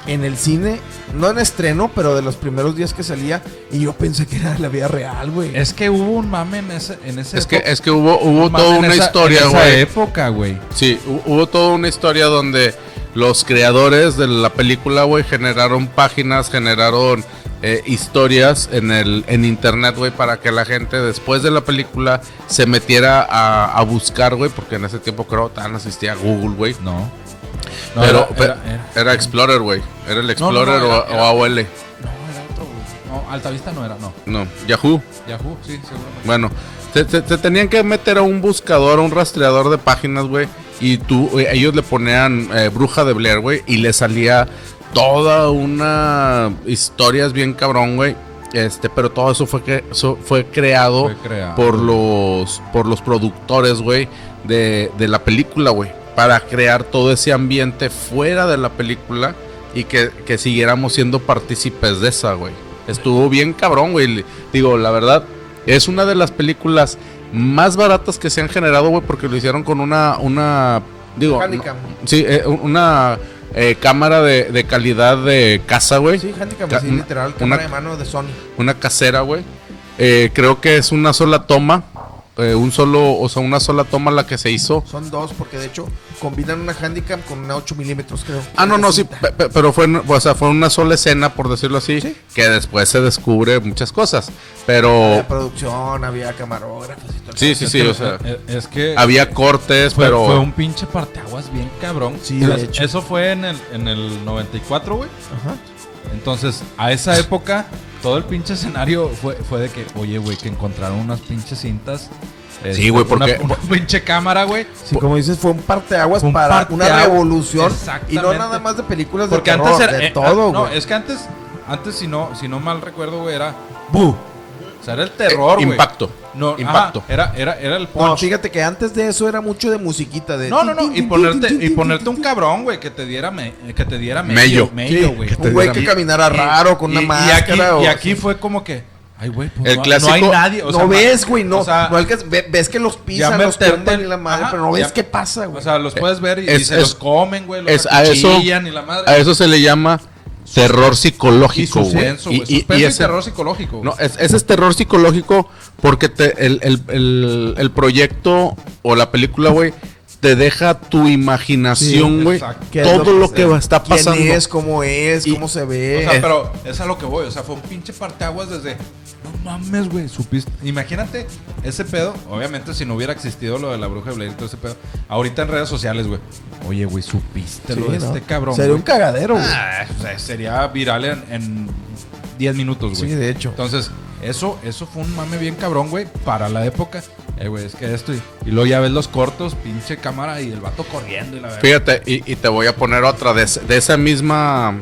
Speaker 2: en el cine, no en estreno, pero de los primeros días que salía. Y yo pensé que era la vida real, güey.
Speaker 3: Es que hubo un mame en ese, en ese
Speaker 1: Es que, es que hubo, hubo
Speaker 3: un
Speaker 1: toda una
Speaker 3: esa-
Speaker 1: historia,
Speaker 3: en esa
Speaker 1: güey.
Speaker 3: época, güey.
Speaker 1: Sí, hu- hubo toda una historia donde los creadores de la película, güey, generaron páginas, generaron eh, historias en el en internet, güey, para que la gente después de la película se metiera a, a buscar, güey, porque en ese tiempo creo que no existía Google, güey.
Speaker 3: No. No,
Speaker 1: Pero
Speaker 3: era,
Speaker 1: pe-
Speaker 3: era-
Speaker 1: era,
Speaker 3: era-
Speaker 1: Explorer, güey. Era el
Speaker 3: No, no, no,
Speaker 1: Explorer o, AOL.
Speaker 3: No, era otro, güey. No, Altavista no era, no.
Speaker 1: No, Yahoo.
Speaker 3: Yahoo, sí, seguramente.
Speaker 1: Bueno, te, te- te tenían que meter a un buscador, a un rastreador de páginas, güey. Y tú, eh, ellos le ponían eh, Bruja de Blair, güey. Y le salía toda una historias bien cabrón, güey. Este, pero todo eso fue que eso fue creado,
Speaker 3: Fue creado.
Speaker 1: por los por los productores, güey, de, de la película, güey, para crear todo ese ambiente fuera de la película y que, que siguiéramos siendo partícipes de esa, güey. Estuvo bien cabrón, güey. Digo, la verdad, es una de las películas más baratas que se han generado, güey, porque lo hicieron con una, una, digo,
Speaker 2: Handicam.
Speaker 1: no- sí, eh, una eh, cámara de, de calidad de casa, güey.
Speaker 2: Sí, Handicam,
Speaker 1: Ca-
Speaker 2: sí, literal,
Speaker 1: una-
Speaker 2: cámara de mano de Sony.
Speaker 1: una casera, güey. Eh, creo que es una sola toma, eh, un solo, o sea, una sola toma la que se hizo.
Speaker 2: Son dos, porque de hecho combinan una Handicam con una 8 milímetros, creo.
Speaker 1: Ah, no, no, sí,
Speaker 2: Cinta.
Speaker 1: pe- pe- pero fue, o sea, fue una sola escena, por decirlo así,
Speaker 2: Sí.
Speaker 1: que después se descubre muchas cosas. Pero
Speaker 2: Había producción, había camarógrafos y todo.
Speaker 1: sí, sí, sí, o sea,
Speaker 3: Eh, Es que
Speaker 1: había cortes,
Speaker 3: fue,
Speaker 1: pero
Speaker 3: fue un pinche parteaguas bien cabrón.
Speaker 2: Sí, de hecho.
Speaker 3: Eso fue en el, en el 94, güey.
Speaker 2: Ajá.
Speaker 3: Entonces, a esa época, todo el pinche escenario fue, fue de que, oye, güey, que encontraron unas pinches cintas.
Speaker 1: Sí, güey, porque-
Speaker 3: Una, pinche cámara, güey.
Speaker 2: Sí, como dices, fue un parteaguas
Speaker 3: Fue un
Speaker 2: para
Speaker 3: parteaguas,
Speaker 2: una revolución. Y no nada más de películas de
Speaker 3: Porque
Speaker 2: terror,
Speaker 3: antes era.
Speaker 2: de
Speaker 3: eh,
Speaker 2: todo,
Speaker 3: ah, no,
Speaker 2: güey.
Speaker 3: es que antes, antes si no, si no mal recuerdo, güey, era. ¡Bu! O sea, era el terror,
Speaker 1: Eh,
Speaker 3: güey.
Speaker 1: impacto.
Speaker 3: No, ajá,
Speaker 1: impacto.
Speaker 3: era, era, era el
Speaker 2: No,
Speaker 3: punch.
Speaker 2: fíjate que antes de eso era mucho de musiquita de
Speaker 3: No, no, no, y ponerte, y ponerte un cabrón, güey, que te diera me, que te diera
Speaker 1: Mello.
Speaker 3: mello,
Speaker 2: Sí,
Speaker 3: güey.
Speaker 1: que
Speaker 2: un güey que caminara raro con una
Speaker 3: y
Speaker 2: máscara.
Speaker 3: aquí,
Speaker 2: o
Speaker 3: y aquí
Speaker 2: así.
Speaker 3: fue como que, ay, güey, pues
Speaker 1: El
Speaker 3: no,
Speaker 1: clásico-
Speaker 3: no hay nadie. O
Speaker 2: no ves, güey, no.
Speaker 3: O sea,
Speaker 2: no ve- ves que los pisan, los tumban y la madre,
Speaker 3: Ajá,
Speaker 2: pero no ves
Speaker 3: ya-
Speaker 2: qué pasa, güey.
Speaker 3: o sea, los puedes ver y,
Speaker 1: Es-
Speaker 3: y se
Speaker 1: es-
Speaker 3: los comen, güey, los
Speaker 1: es a eso-
Speaker 3: y la madre.
Speaker 1: a eso se le llama terror
Speaker 3: y
Speaker 1: psicológico, güey.
Speaker 3: suspenso, güey.
Speaker 1: Y- y- y
Speaker 3: y,
Speaker 1: ese-
Speaker 3: terror psicológico.
Speaker 1: No, es- ese es terror psicológico porque te, el, el- el- el proyecto o la película, güey, te deja tu imaginación, güey.
Speaker 3: exacto.
Speaker 2: ¿Qué es
Speaker 1: todo
Speaker 2: lo
Speaker 1: lo
Speaker 2: que
Speaker 1: va- está
Speaker 2: ¿Quién
Speaker 1: pasando.
Speaker 2: es? ¿Cómo es?
Speaker 1: Y-
Speaker 2: ¿Cómo se
Speaker 3: O
Speaker 2: ve?
Speaker 3: sea, pero es a lo que voy. O sea, fue un pinche parteaguas desde. Mames, güey. Supiste. Imagínate ese pedo. Obviamente, si no hubiera existido lo de la bruja de Blair y todo ese pedo. Ahorita en redes sociales, güey. Oye, güey, supiste
Speaker 2: Sí,
Speaker 3: lo de
Speaker 2: ¿no?
Speaker 3: este cabrón.
Speaker 2: Sería un cagadero, güey.
Speaker 3: Ah, o sea, sería viral en, en 10 minutos, güey.
Speaker 2: Sí, de hecho.
Speaker 3: Entonces, eso, eso fue un mame bien cabrón, güey, para la época. Eh, güey, es que esto. Y, y luego ya ves los cortos, pinche cámara y el vato corriendo y la verdad.
Speaker 1: Fíjate, y, y te voy a poner otra de esa misma.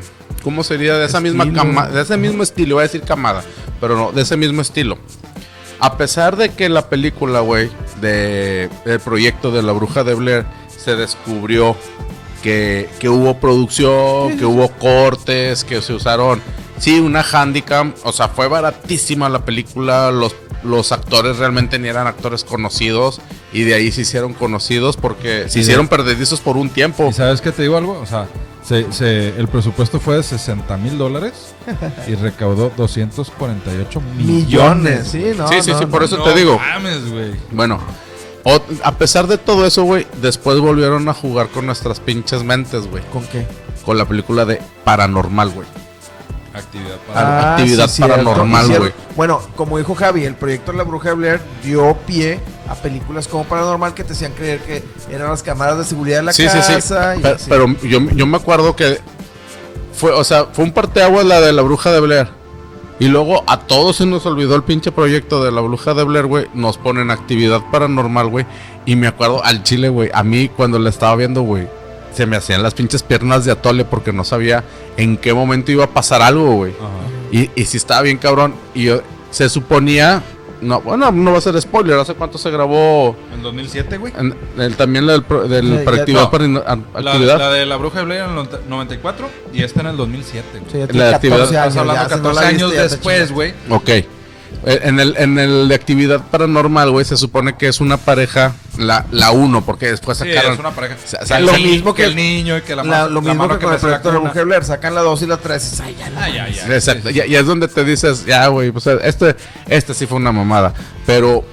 Speaker 1: ¿Cómo sería? De esa misma
Speaker 2: Estilo.
Speaker 1: cama, de ese mismo estilo, voy a decir camada, pero no, de ese mismo estilo. A pesar de que la película, güey, de el proyecto de la bruja de Blair se descubrió que, que hubo producción, que hubo cortes, que se usaron, sí, una handicam, o sea, fue baratísima la película, los, los actores realmente ni eran actores conocidos y de ahí se hicieron conocidos porque se hicieron perdedizos por un tiempo.
Speaker 3: ¿Y sabes qué te digo algo? O sea, se, se- el presupuesto fue de 60 mil dólares y recaudó 248 millones.
Speaker 2: Millones, sí, no.
Speaker 1: Sí, sí,
Speaker 2: no,
Speaker 1: sí,
Speaker 2: no.
Speaker 1: por eso
Speaker 3: No
Speaker 1: te digo.
Speaker 3: mames, güey.
Speaker 1: Bueno, o- a pesar de todo eso, güey, después volvieron a jugar con nuestras pinches mentes, güey.
Speaker 2: ¿Con qué?
Speaker 1: Con la película de Paranormal, güey.
Speaker 3: Actividad
Speaker 1: Ah,
Speaker 3: para...
Speaker 1: actividad
Speaker 2: cierto,
Speaker 1: paranormal, güey.
Speaker 2: Bueno, como dijo Javi, el proyecto de la Bruja de Blair dio pie a películas como Paranormal que te hacían creer que eran las cámaras de seguridad de la
Speaker 1: Sí,
Speaker 2: casa.
Speaker 1: sí.
Speaker 2: y
Speaker 1: Pero, pero yo, yo me acuerdo que fue, o sea, fue un parteaguas la de la bruja de Blair. Y luego a todos se nos olvidó el pinche proyecto de la bruja de Blair, güey. Nos ponen actividad paranormal, güey. Y me acuerdo al chile, güey. A mí cuando la estaba viendo, güey, se me hacían las pinches piernas de atole porque no sabía en qué momento iba a pasar algo, güey.
Speaker 3: Ajá.
Speaker 1: Y, y si estaba bien cabrón. Y yo- se suponía. No, bueno, no va a ser spoiler. ¿Hace cuánto se grabó?
Speaker 3: En 2007, güey.
Speaker 1: En- el- también la del, pro- del
Speaker 2: ya-
Speaker 1: para actividad
Speaker 3: no.
Speaker 1: para in- a-
Speaker 3: La,
Speaker 1: actividad.
Speaker 3: la de la bruja de Blair en el 94 y esta en el 2007. güey.
Speaker 2: Sí, ya
Speaker 1: la de actividad-
Speaker 2: 14 años.
Speaker 3: Estás hablando
Speaker 2: ya, si no
Speaker 3: 14
Speaker 2: la viste,
Speaker 3: años después, güey.
Speaker 1: Ok. Eh, En el, en el de actividad paranormal, güey, se supone que es una pareja, la, la uno, porque después
Speaker 3: Sí,
Speaker 1: sacaron.
Speaker 3: es una pareja.
Speaker 1: sa-
Speaker 3: Que
Speaker 1: sa-
Speaker 3: el
Speaker 2: lo mismo que-
Speaker 3: el niño y que la,
Speaker 2: La- lo
Speaker 3: la
Speaker 2: mismo
Speaker 3: mano
Speaker 2: que con el proyecto de Blair. Sacan la 2 y la 3. Ay, ya
Speaker 3: Ah, ya, ya.
Speaker 1: Exacto.
Speaker 3: Sí,
Speaker 1: ya es donde te dices, ya, güey, pues este, este sí fue una mamada. Pero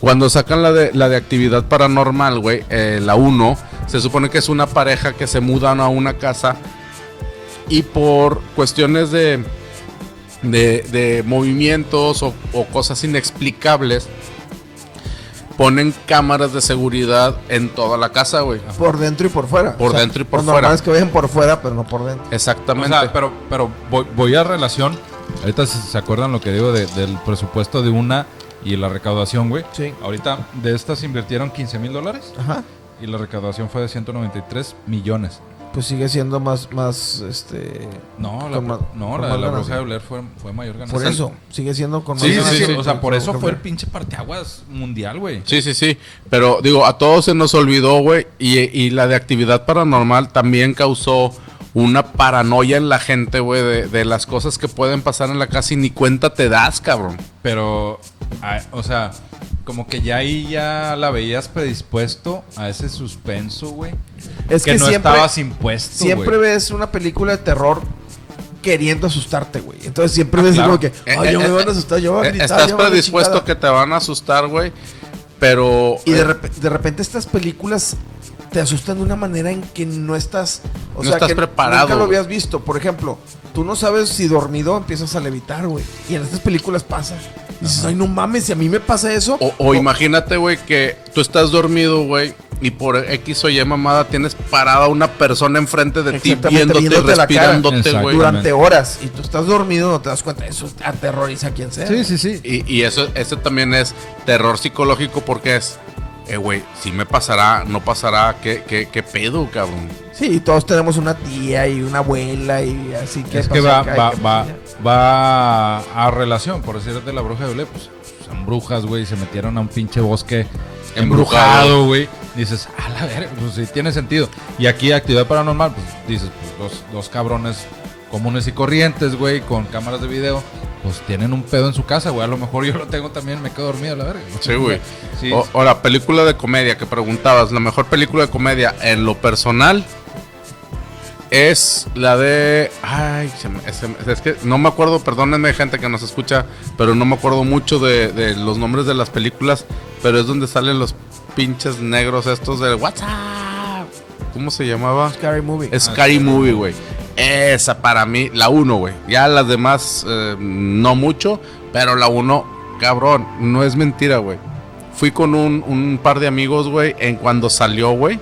Speaker 1: cuando sacan la de, la de actividad paranormal, güey, eh, la 1, se supone que es una pareja que se mudan a una casa y por cuestiones de, de, de movimientos o, o cosas inexplicables, ponen cámaras de seguridad en toda la casa, güey.
Speaker 2: Por dentro y por fuera.
Speaker 1: Por dentro y por
Speaker 2: normal
Speaker 1: fuera.
Speaker 2: es que vean por fuera, pero no por dentro.
Speaker 3: O
Speaker 1: Exactamente.
Speaker 3: sea, pero, pero voy, voy a relación. Ahorita si se acuerdan lo que digo de- del presupuesto de una y la recaudación, güey.
Speaker 2: Sí.
Speaker 3: Ahorita de estas invirtieron 15 mil dólares
Speaker 2: Ajá.
Speaker 3: y la recaudación fue de 193 millones.
Speaker 2: Pues sigue siendo más, más, este...
Speaker 3: No, la,
Speaker 2: ma-
Speaker 3: no, la
Speaker 2: más
Speaker 3: de la bruja de Blair fue, fue mayor ganancia.
Speaker 2: Por eso, sigue siendo con
Speaker 1: Sí,
Speaker 2: más
Speaker 1: sí,
Speaker 2: ganancia
Speaker 1: sí.
Speaker 3: O sea, por eso fue el pinche parteaguas mundial, güey.
Speaker 1: Sí, sí, sí. Pero digo, a todos se nos olvidó, güey. Y, y la de actividad paranormal también causó una paranoia en la gente, güey, de, de las cosas que pueden pasar en la casa y ni cuenta te das, cabrón.
Speaker 3: Pero, o sea, como que ya ahí ya la veías predispuesto a ese suspenso, güey.
Speaker 2: Es
Speaker 3: que,
Speaker 2: que,
Speaker 3: no
Speaker 2: siempre,
Speaker 3: estabas impuesto,
Speaker 2: siempre ves una película de terror queriendo asustarte, güey. Entonces siempre
Speaker 3: Ah,
Speaker 2: ves
Speaker 3: claro.
Speaker 2: como que,
Speaker 1: Eh,
Speaker 2: ay, yo
Speaker 1: eh,
Speaker 2: me van a
Speaker 1: eh,
Speaker 2: asustar, yo voy a
Speaker 1: Eh,
Speaker 2: gritar,
Speaker 1: Estás
Speaker 2: a
Speaker 1: predispuesto
Speaker 2: chingada".
Speaker 1: que te van a asustar, güey. Pero.
Speaker 2: Y
Speaker 1: eh,
Speaker 2: de repente estas películas te asustan de una manera en que no estás, o
Speaker 1: No
Speaker 2: sea,
Speaker 1: estás
Speaker 2: que
Speaker 1: preparado,
Speaker 2: nunca lo habías visto. Por ejemplo, tú no sabes si dormido empiezas a levitar, güey. Y en estas películas pasa. Y dices, ay, no mames, si a mí me pasa eso.
Speaker 1: O, o imagínate, güey, que tú estás dormido, güey, y por X o Y mamada tienes parada una persona enfrente de ti viéndote, respirándote, güey.
Speaker 2: durante horas y tú estás dormido, no te das cuenta. Eso aterroriza a quien sea.
Speaker 3: Sí, sí, sí.
Speaker 1: Y, y eso, eso también es terror psicológico porque es, eh, güey, si me pasará, no pasará, ¿qué, qué, qué pedo, cabrón?
Speaker 2: Sí, todos tenemos una tía y una abuela y así que
Speaker 3: Es que va, va,
Speaker 2: que
Speaker 3: va, va a relación, por decir de la bruja de Blair, pues son brujas, güey, se metieron a un pinche bosque
Speaker 1: Embrujado.
Speaker 3: güey. Dices, a la verga, pues sí, tiene sentido. Y aquí, actividad paranormal, pues dices, pues dos, dos cabrones comunes y corrientes, güey, con cámaras de video, pues tienen un pedo en su casa, güey. A lo mejor yo lo tengo también, me quedo dormido, la verga.
Speaker 1: Sí, güey.
Speaker 3: Sí.
Speaker 1: O, o la película de comedia que preguntabas, la mejor película de comedia en lo personal es la de... Ay, es que no me acuerdo, perdónenme gente que nos escucha, pero no me acuerdo mucho de, de los nombres de las películas, pero es donde salen los pinches negros estos de WhatsApp. ¿Cómo se llamaba?
Speaker 2: Scary movie.
Speaker 1: Scary Movie, güey. Esa para mí, la uno, güey. Ya las demás, eh, no mucho, pero la uno, cabrón, no es mentira, güey. Fui con un, un par de amigos, güey, en cuando salió, güey.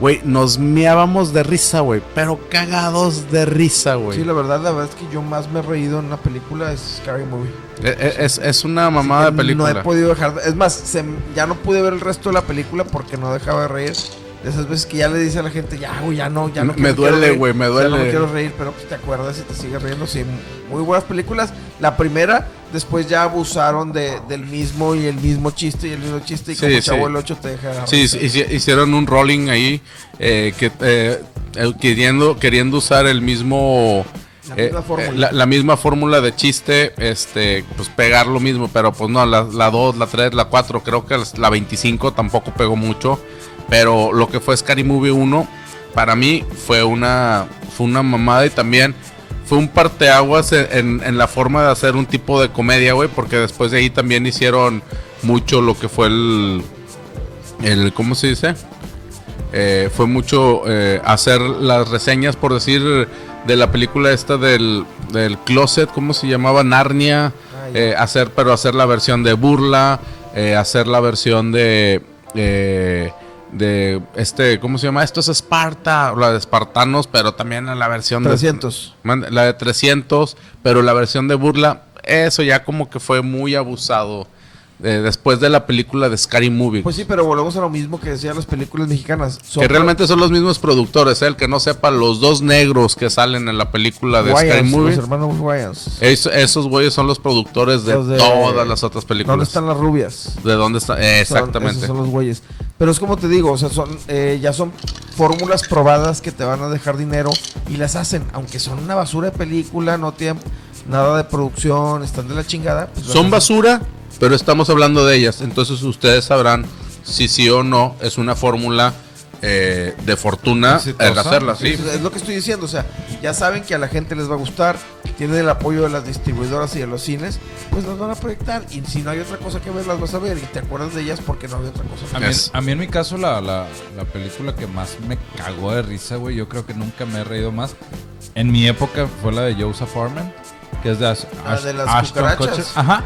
Speaker 1: Güey, nos meábamos de risa, güey. Pero cagados de risa, güey.
Speaker 2: Sí, la verdad, la verdad es que yo más me he reído en una película es Scary Movie.
Speaker 1: E- e- es, es una mamada de película.
Speaker 2: No he podido dejar. de- Es más, se- ya no pude ver el resto de la película porque no dejaba de reír. De esas veces que ya le dice a la gente, ya, güey, ya no, ya no.
Speaker 1: Me duele, güey, me
Speaker 2: ya no
Speaker 1: duele.
Speaker 2: quiero reír, pero pues te acuerdas y te sigues riendo. Sí, muy buenas películas. La primera, después ya abusaron de, del mismo y el mismo chiste y el mismo chiste. Y como
Speaker 1: sí.
Speaker 2: Chavo el 8 te deja.
Speaker 1: Sí, sí, hici- hicieron un rolling ahí eh, que eh, queriendo queriendo usar el mismo
Speaker 2: La
Speaker 1: eh,
Speaker 2: misma fórmula.
Speaker 1: la, la misma fórmula de chiste, este, pues pegar lo mismo, pero pues no, la, la 2, la 3, la 4, creo que la 25 tampoco pegó mucho, pero lo que fue Scary Movie 1 para mí fue una fue una mamada y también fue un parteaguas en, en, en la forma de hacer un tipo de comedia, güey, porque después de ahí también hicieron mucho lo que fue el el ¿cómo se dice? Eh, fue mucho eh, hacer las reseñas, por decir, de la película esta del, del closet, ¿cómo se llamaba? Narnia,
Speaker 2: Ah,
Speaker 1: eh, hacer, pero hacer la versión de burla, eh, hacer la versión de, eh, de este, ¿cómo se llama? Esto es Esparta, la de Espartanos, pero también en la versión
Speaker 2: 300.
Speaker 1: de la de 300, pero la versión de burla, eso ya como que fue muy abusado. Eh, después de la película de Scary Movie.
Speaker 2: Pues sí, pero volvemos a lo mismo que decían las películas mexicanas. Son
Speaker 1: que realmente son los mismos productores, ¿eh? el que no sepa, los dos negros que salen en la película de Scary
Speaker 2: Wayans,
Speaker 1: Movie.
Speaker 2: los hermanos Wayans.
Speaker 1: Es- esos güeyes son los productores de,
Speaker 2: de-
Speaker 1: todas las otras películas.
Speaker 2: ¿Dónde están las rubias?
Speaker 1: ¿De dónde está? eh,
Speaker 2: Son-
Speaker 1: exactamente.
Speaker 2: esos son los güeyes. Pero es como te digo, o sea, son, eh, ya son fórmulas probadas que te van a dejar dinero y las hacen, aunque son una basura de película, no tienen nada de producción, están de la chingada. pues
Speaker 1: Son basura, pero estamos hablando de ellas. Entonces ustedes sabrán si sí o no es una fórmula eh, de fortuna el hacerla así.
Speaker 2: Es, lo que estoy diciendo, o sea, ya saben que a la gente les va a gustar, tienen el apoyo de las distribuidoras y de los cines, pues las van a proyectar. Y si no hay otra cosa que ver, las vas a ver y te acuerdas de ellas porque no había otra cosa.
Speaker 3: A
Speaker 2: que
Speaker 3: mí, a mí en mi caso la, la, la película que más me cagó de risa, güey, yo creo que nunca me he reído más. En mi época fue la de Joseph Foreman, que es de, Ash-
Speaker 2: La
Speaker 3: Ash-
Speaker 2: de las
Speaker 3: Ashton
Speaker 2: cucarachas.
Speaker 3: Kutcher. Ajá.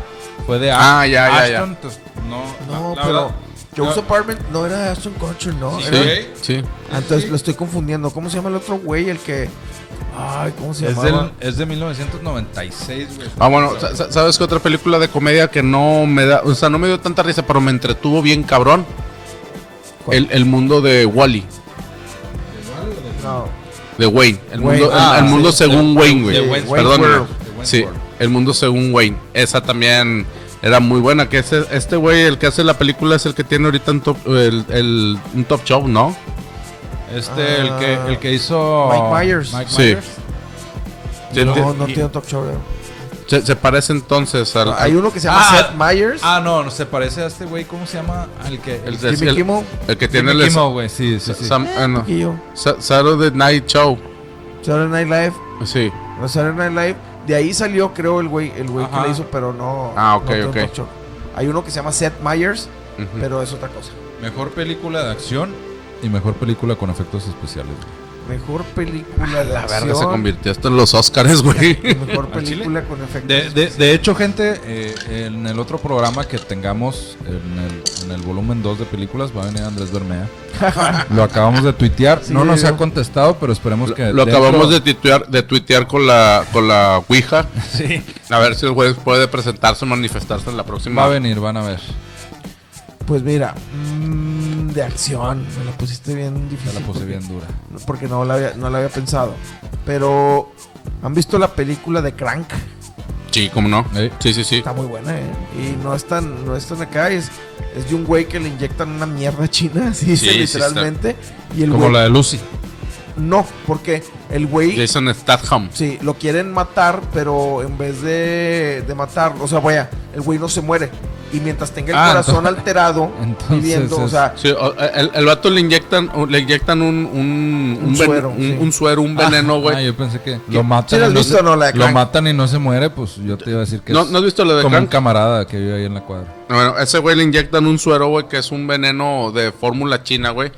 Speaker 3: Fue de
Speaker 1: Ah, ya, ya, ya.
Speaker 3: Ashton, no,
Speaker 2: No,
Speaker 3: la- la
Speaker 2: pero
Speaker 3: verdad,
Speaker 2: Joe's. Apartment no era Ashton Kutcher, ¿no?
Speaker 3: Sí.
Speaker 2: Era-
Speaker 1: Sí, sí.
Speaker 2: Entonces lo estoy confundiendo. ¿Cómo se llama el otro güey? El que. Ay, ¿cómo se
Speaker 3: Es,
Speaker 2: llamaba?
Speaker 3: del, es de 1996, güey.
Speaker 1: Ah, bueno, sa- sa- ¿sabes qué otra película de comedia que no me da, o sea, no me dio tanta risa, pero me entretuvo bien cabrón? El, el mundo de Wally,
Speaker 2: No.
Speaker 1: de Wayne. El
Speaker 2: Wayne.
Speaker 1: mundo, el-
Speaker 3: Ah,
Speaker 1: el,
Speaker 3: sí,
Speaker 1: mundo
Speaker 3: de-
Speaker 1: según
Speaker 3: de-
Speaker 1: Wayne,
Speaker 3: de
Speaker 1: güey.
Speaker 3: Wayne's
Speaker 1: Sí,
Speaker 3: World.
Speaker 1: el mundo según Wayne. Esa también era muy buena. Que ese, este güey, el que hace la película, es el que tiene ahorita un top, el, el- un top show, ¿no?
Speaker 3: Este, el, que,
Speaker 2: Ah,
Speaker 3: el que hizo...
Speaker 2: Mike Myers.
Speaker 3: Mike
Speaker 1: Sí.
Speaker 3: Myers.
Speaker 2: No, no tiene un talk show. ¿no?
Speaker 1: se, se parece entonces al.
Speaker 2: Hay uno que se llama
Speaker 3: Ah,
Speaker 2: Seth Meyers.
Speaker 3: Ah, no, no, se parece a este güey, ¿cómo se llama? Al que...
Speaker 1: el,
Speaker 3: el,
Speaker 2: Jimmy
Speaker 1: el-
Speaker 2: Kimmel.
Speaker 1: el que tiene
Speaker 3: Jimmy
Speaker 1: el.
Speaker 3: Kimmel, güey, sí, sí, sí.
Speaker 1: Sam- ah, no. Saturday Night Show.
Speaker 2: Saturday Night Live.
Speaker 1: Sí.
Speaker 2: No, Saturday Night Live. De ahí salió, creo, el güey el güey que le hizo, pero no.
Speaker 1: Ah, ok,
Speaker 2: no
Speaker 1: ok.
Speaker 2: Hay uno que se llama Seth Meyers, pero es otra cosa.
Speaker 3: Mejor película de acción y mejor película con efectos especiales. güey.
Speaker 2: Mejor película de
Speaker 1: La verga se
Speaker 2: acción.
Speaker 1: convirtió esto en los Oscars, güey.
Speaker 2: Mejor película con efectos.
Speaker 3: De, de, de hecho, gente, eh, en el otro programa que tengamos, en el, en el volumen 2 de películas, va a venir Andrés Bermea. Lo acabamos de tuitear.
Speaker 2: Sí,
Speaker 3: no nos
Speaker 2: yo.
Speaker 3: ha contestado, pero esperemos que.
Speaker 1: Lo
Speaker 3: dentro-
Speaker 1: acabamos de tuitear, de tuitear con la con la Ouija.
Speaker 3: Sí.
Speaker 1: A ver si el juez puede presentarse o manifestarse en la próxima.
Speaker 3: Va a venir, van a ver.
Speaker 2: Pues mira, mm, de acción. Me la pusiste bien difícil.
Speaker 3: la puse
Speaker 2: porque-
Speaker 3: bien dura.
Speaker 2: Porque no la, había, no la había pensado. Pero, ¿han visto la película de Crank?
Speaker 1: Sí, cómo no.
Speaker 3: Eh.
Speaker 1: Sí, sí, sí.
Speaker 2: Está muy buena, ¿eh? Y no es tan, no es tan acá. Es, es de un güey que le inyectan una mierda china, así dice
Speaker 1: Sí, sí
Speaker 2: literalmente. y el
Speaker 3: Como
Speaker 2: güey.
Speaker 3: la de Lucy.
Speaker 2: No, porque el güey.
Speaker 1: Jason Statham.
Speaker 2: Sí, lo quieren matar, pero en vez de, de matarlo, o sea, vaya, el güey no se muere. Y mientras tenga el
Speaker 3: Ah,
Speaker 2: corazón
Speaker 3: entonces-
Speaker 2: alterado,
Speaker 3: entonces
Speaker 2: viviendo, o sea,
Speaker 1: Sí, el, el vato le inyectan, le inyectan un, un,
Speaker 2: Un
Speaker 1: ven-
Speaker 2: suero,
Speaker 1: un,
Speaker 2: sí.
Speaker 1: un suero, un veneno,
Speaker 3: Ah,
Speaker 1: güey.
Speaker 3: yo pensé que lo matan.
Speaker 2: ¿Sí la visto
Speaker 3: se-
Speaker 2: no, la de
Speaker 3: Lo matan y no se muere, pues yo te iba a decir que
Speaker 1: ¿No,
Speaker 3: es
Speaker 1: ¿No has visto lo de
Speaker 3: como un
Speaker 1: Crank?
Speaker 3: camarada que vive ahí en la cuadra.
Speaker 1: Bueno, ese güey le inyectan un suero, güey, que es un veneno de fórmula china, güey.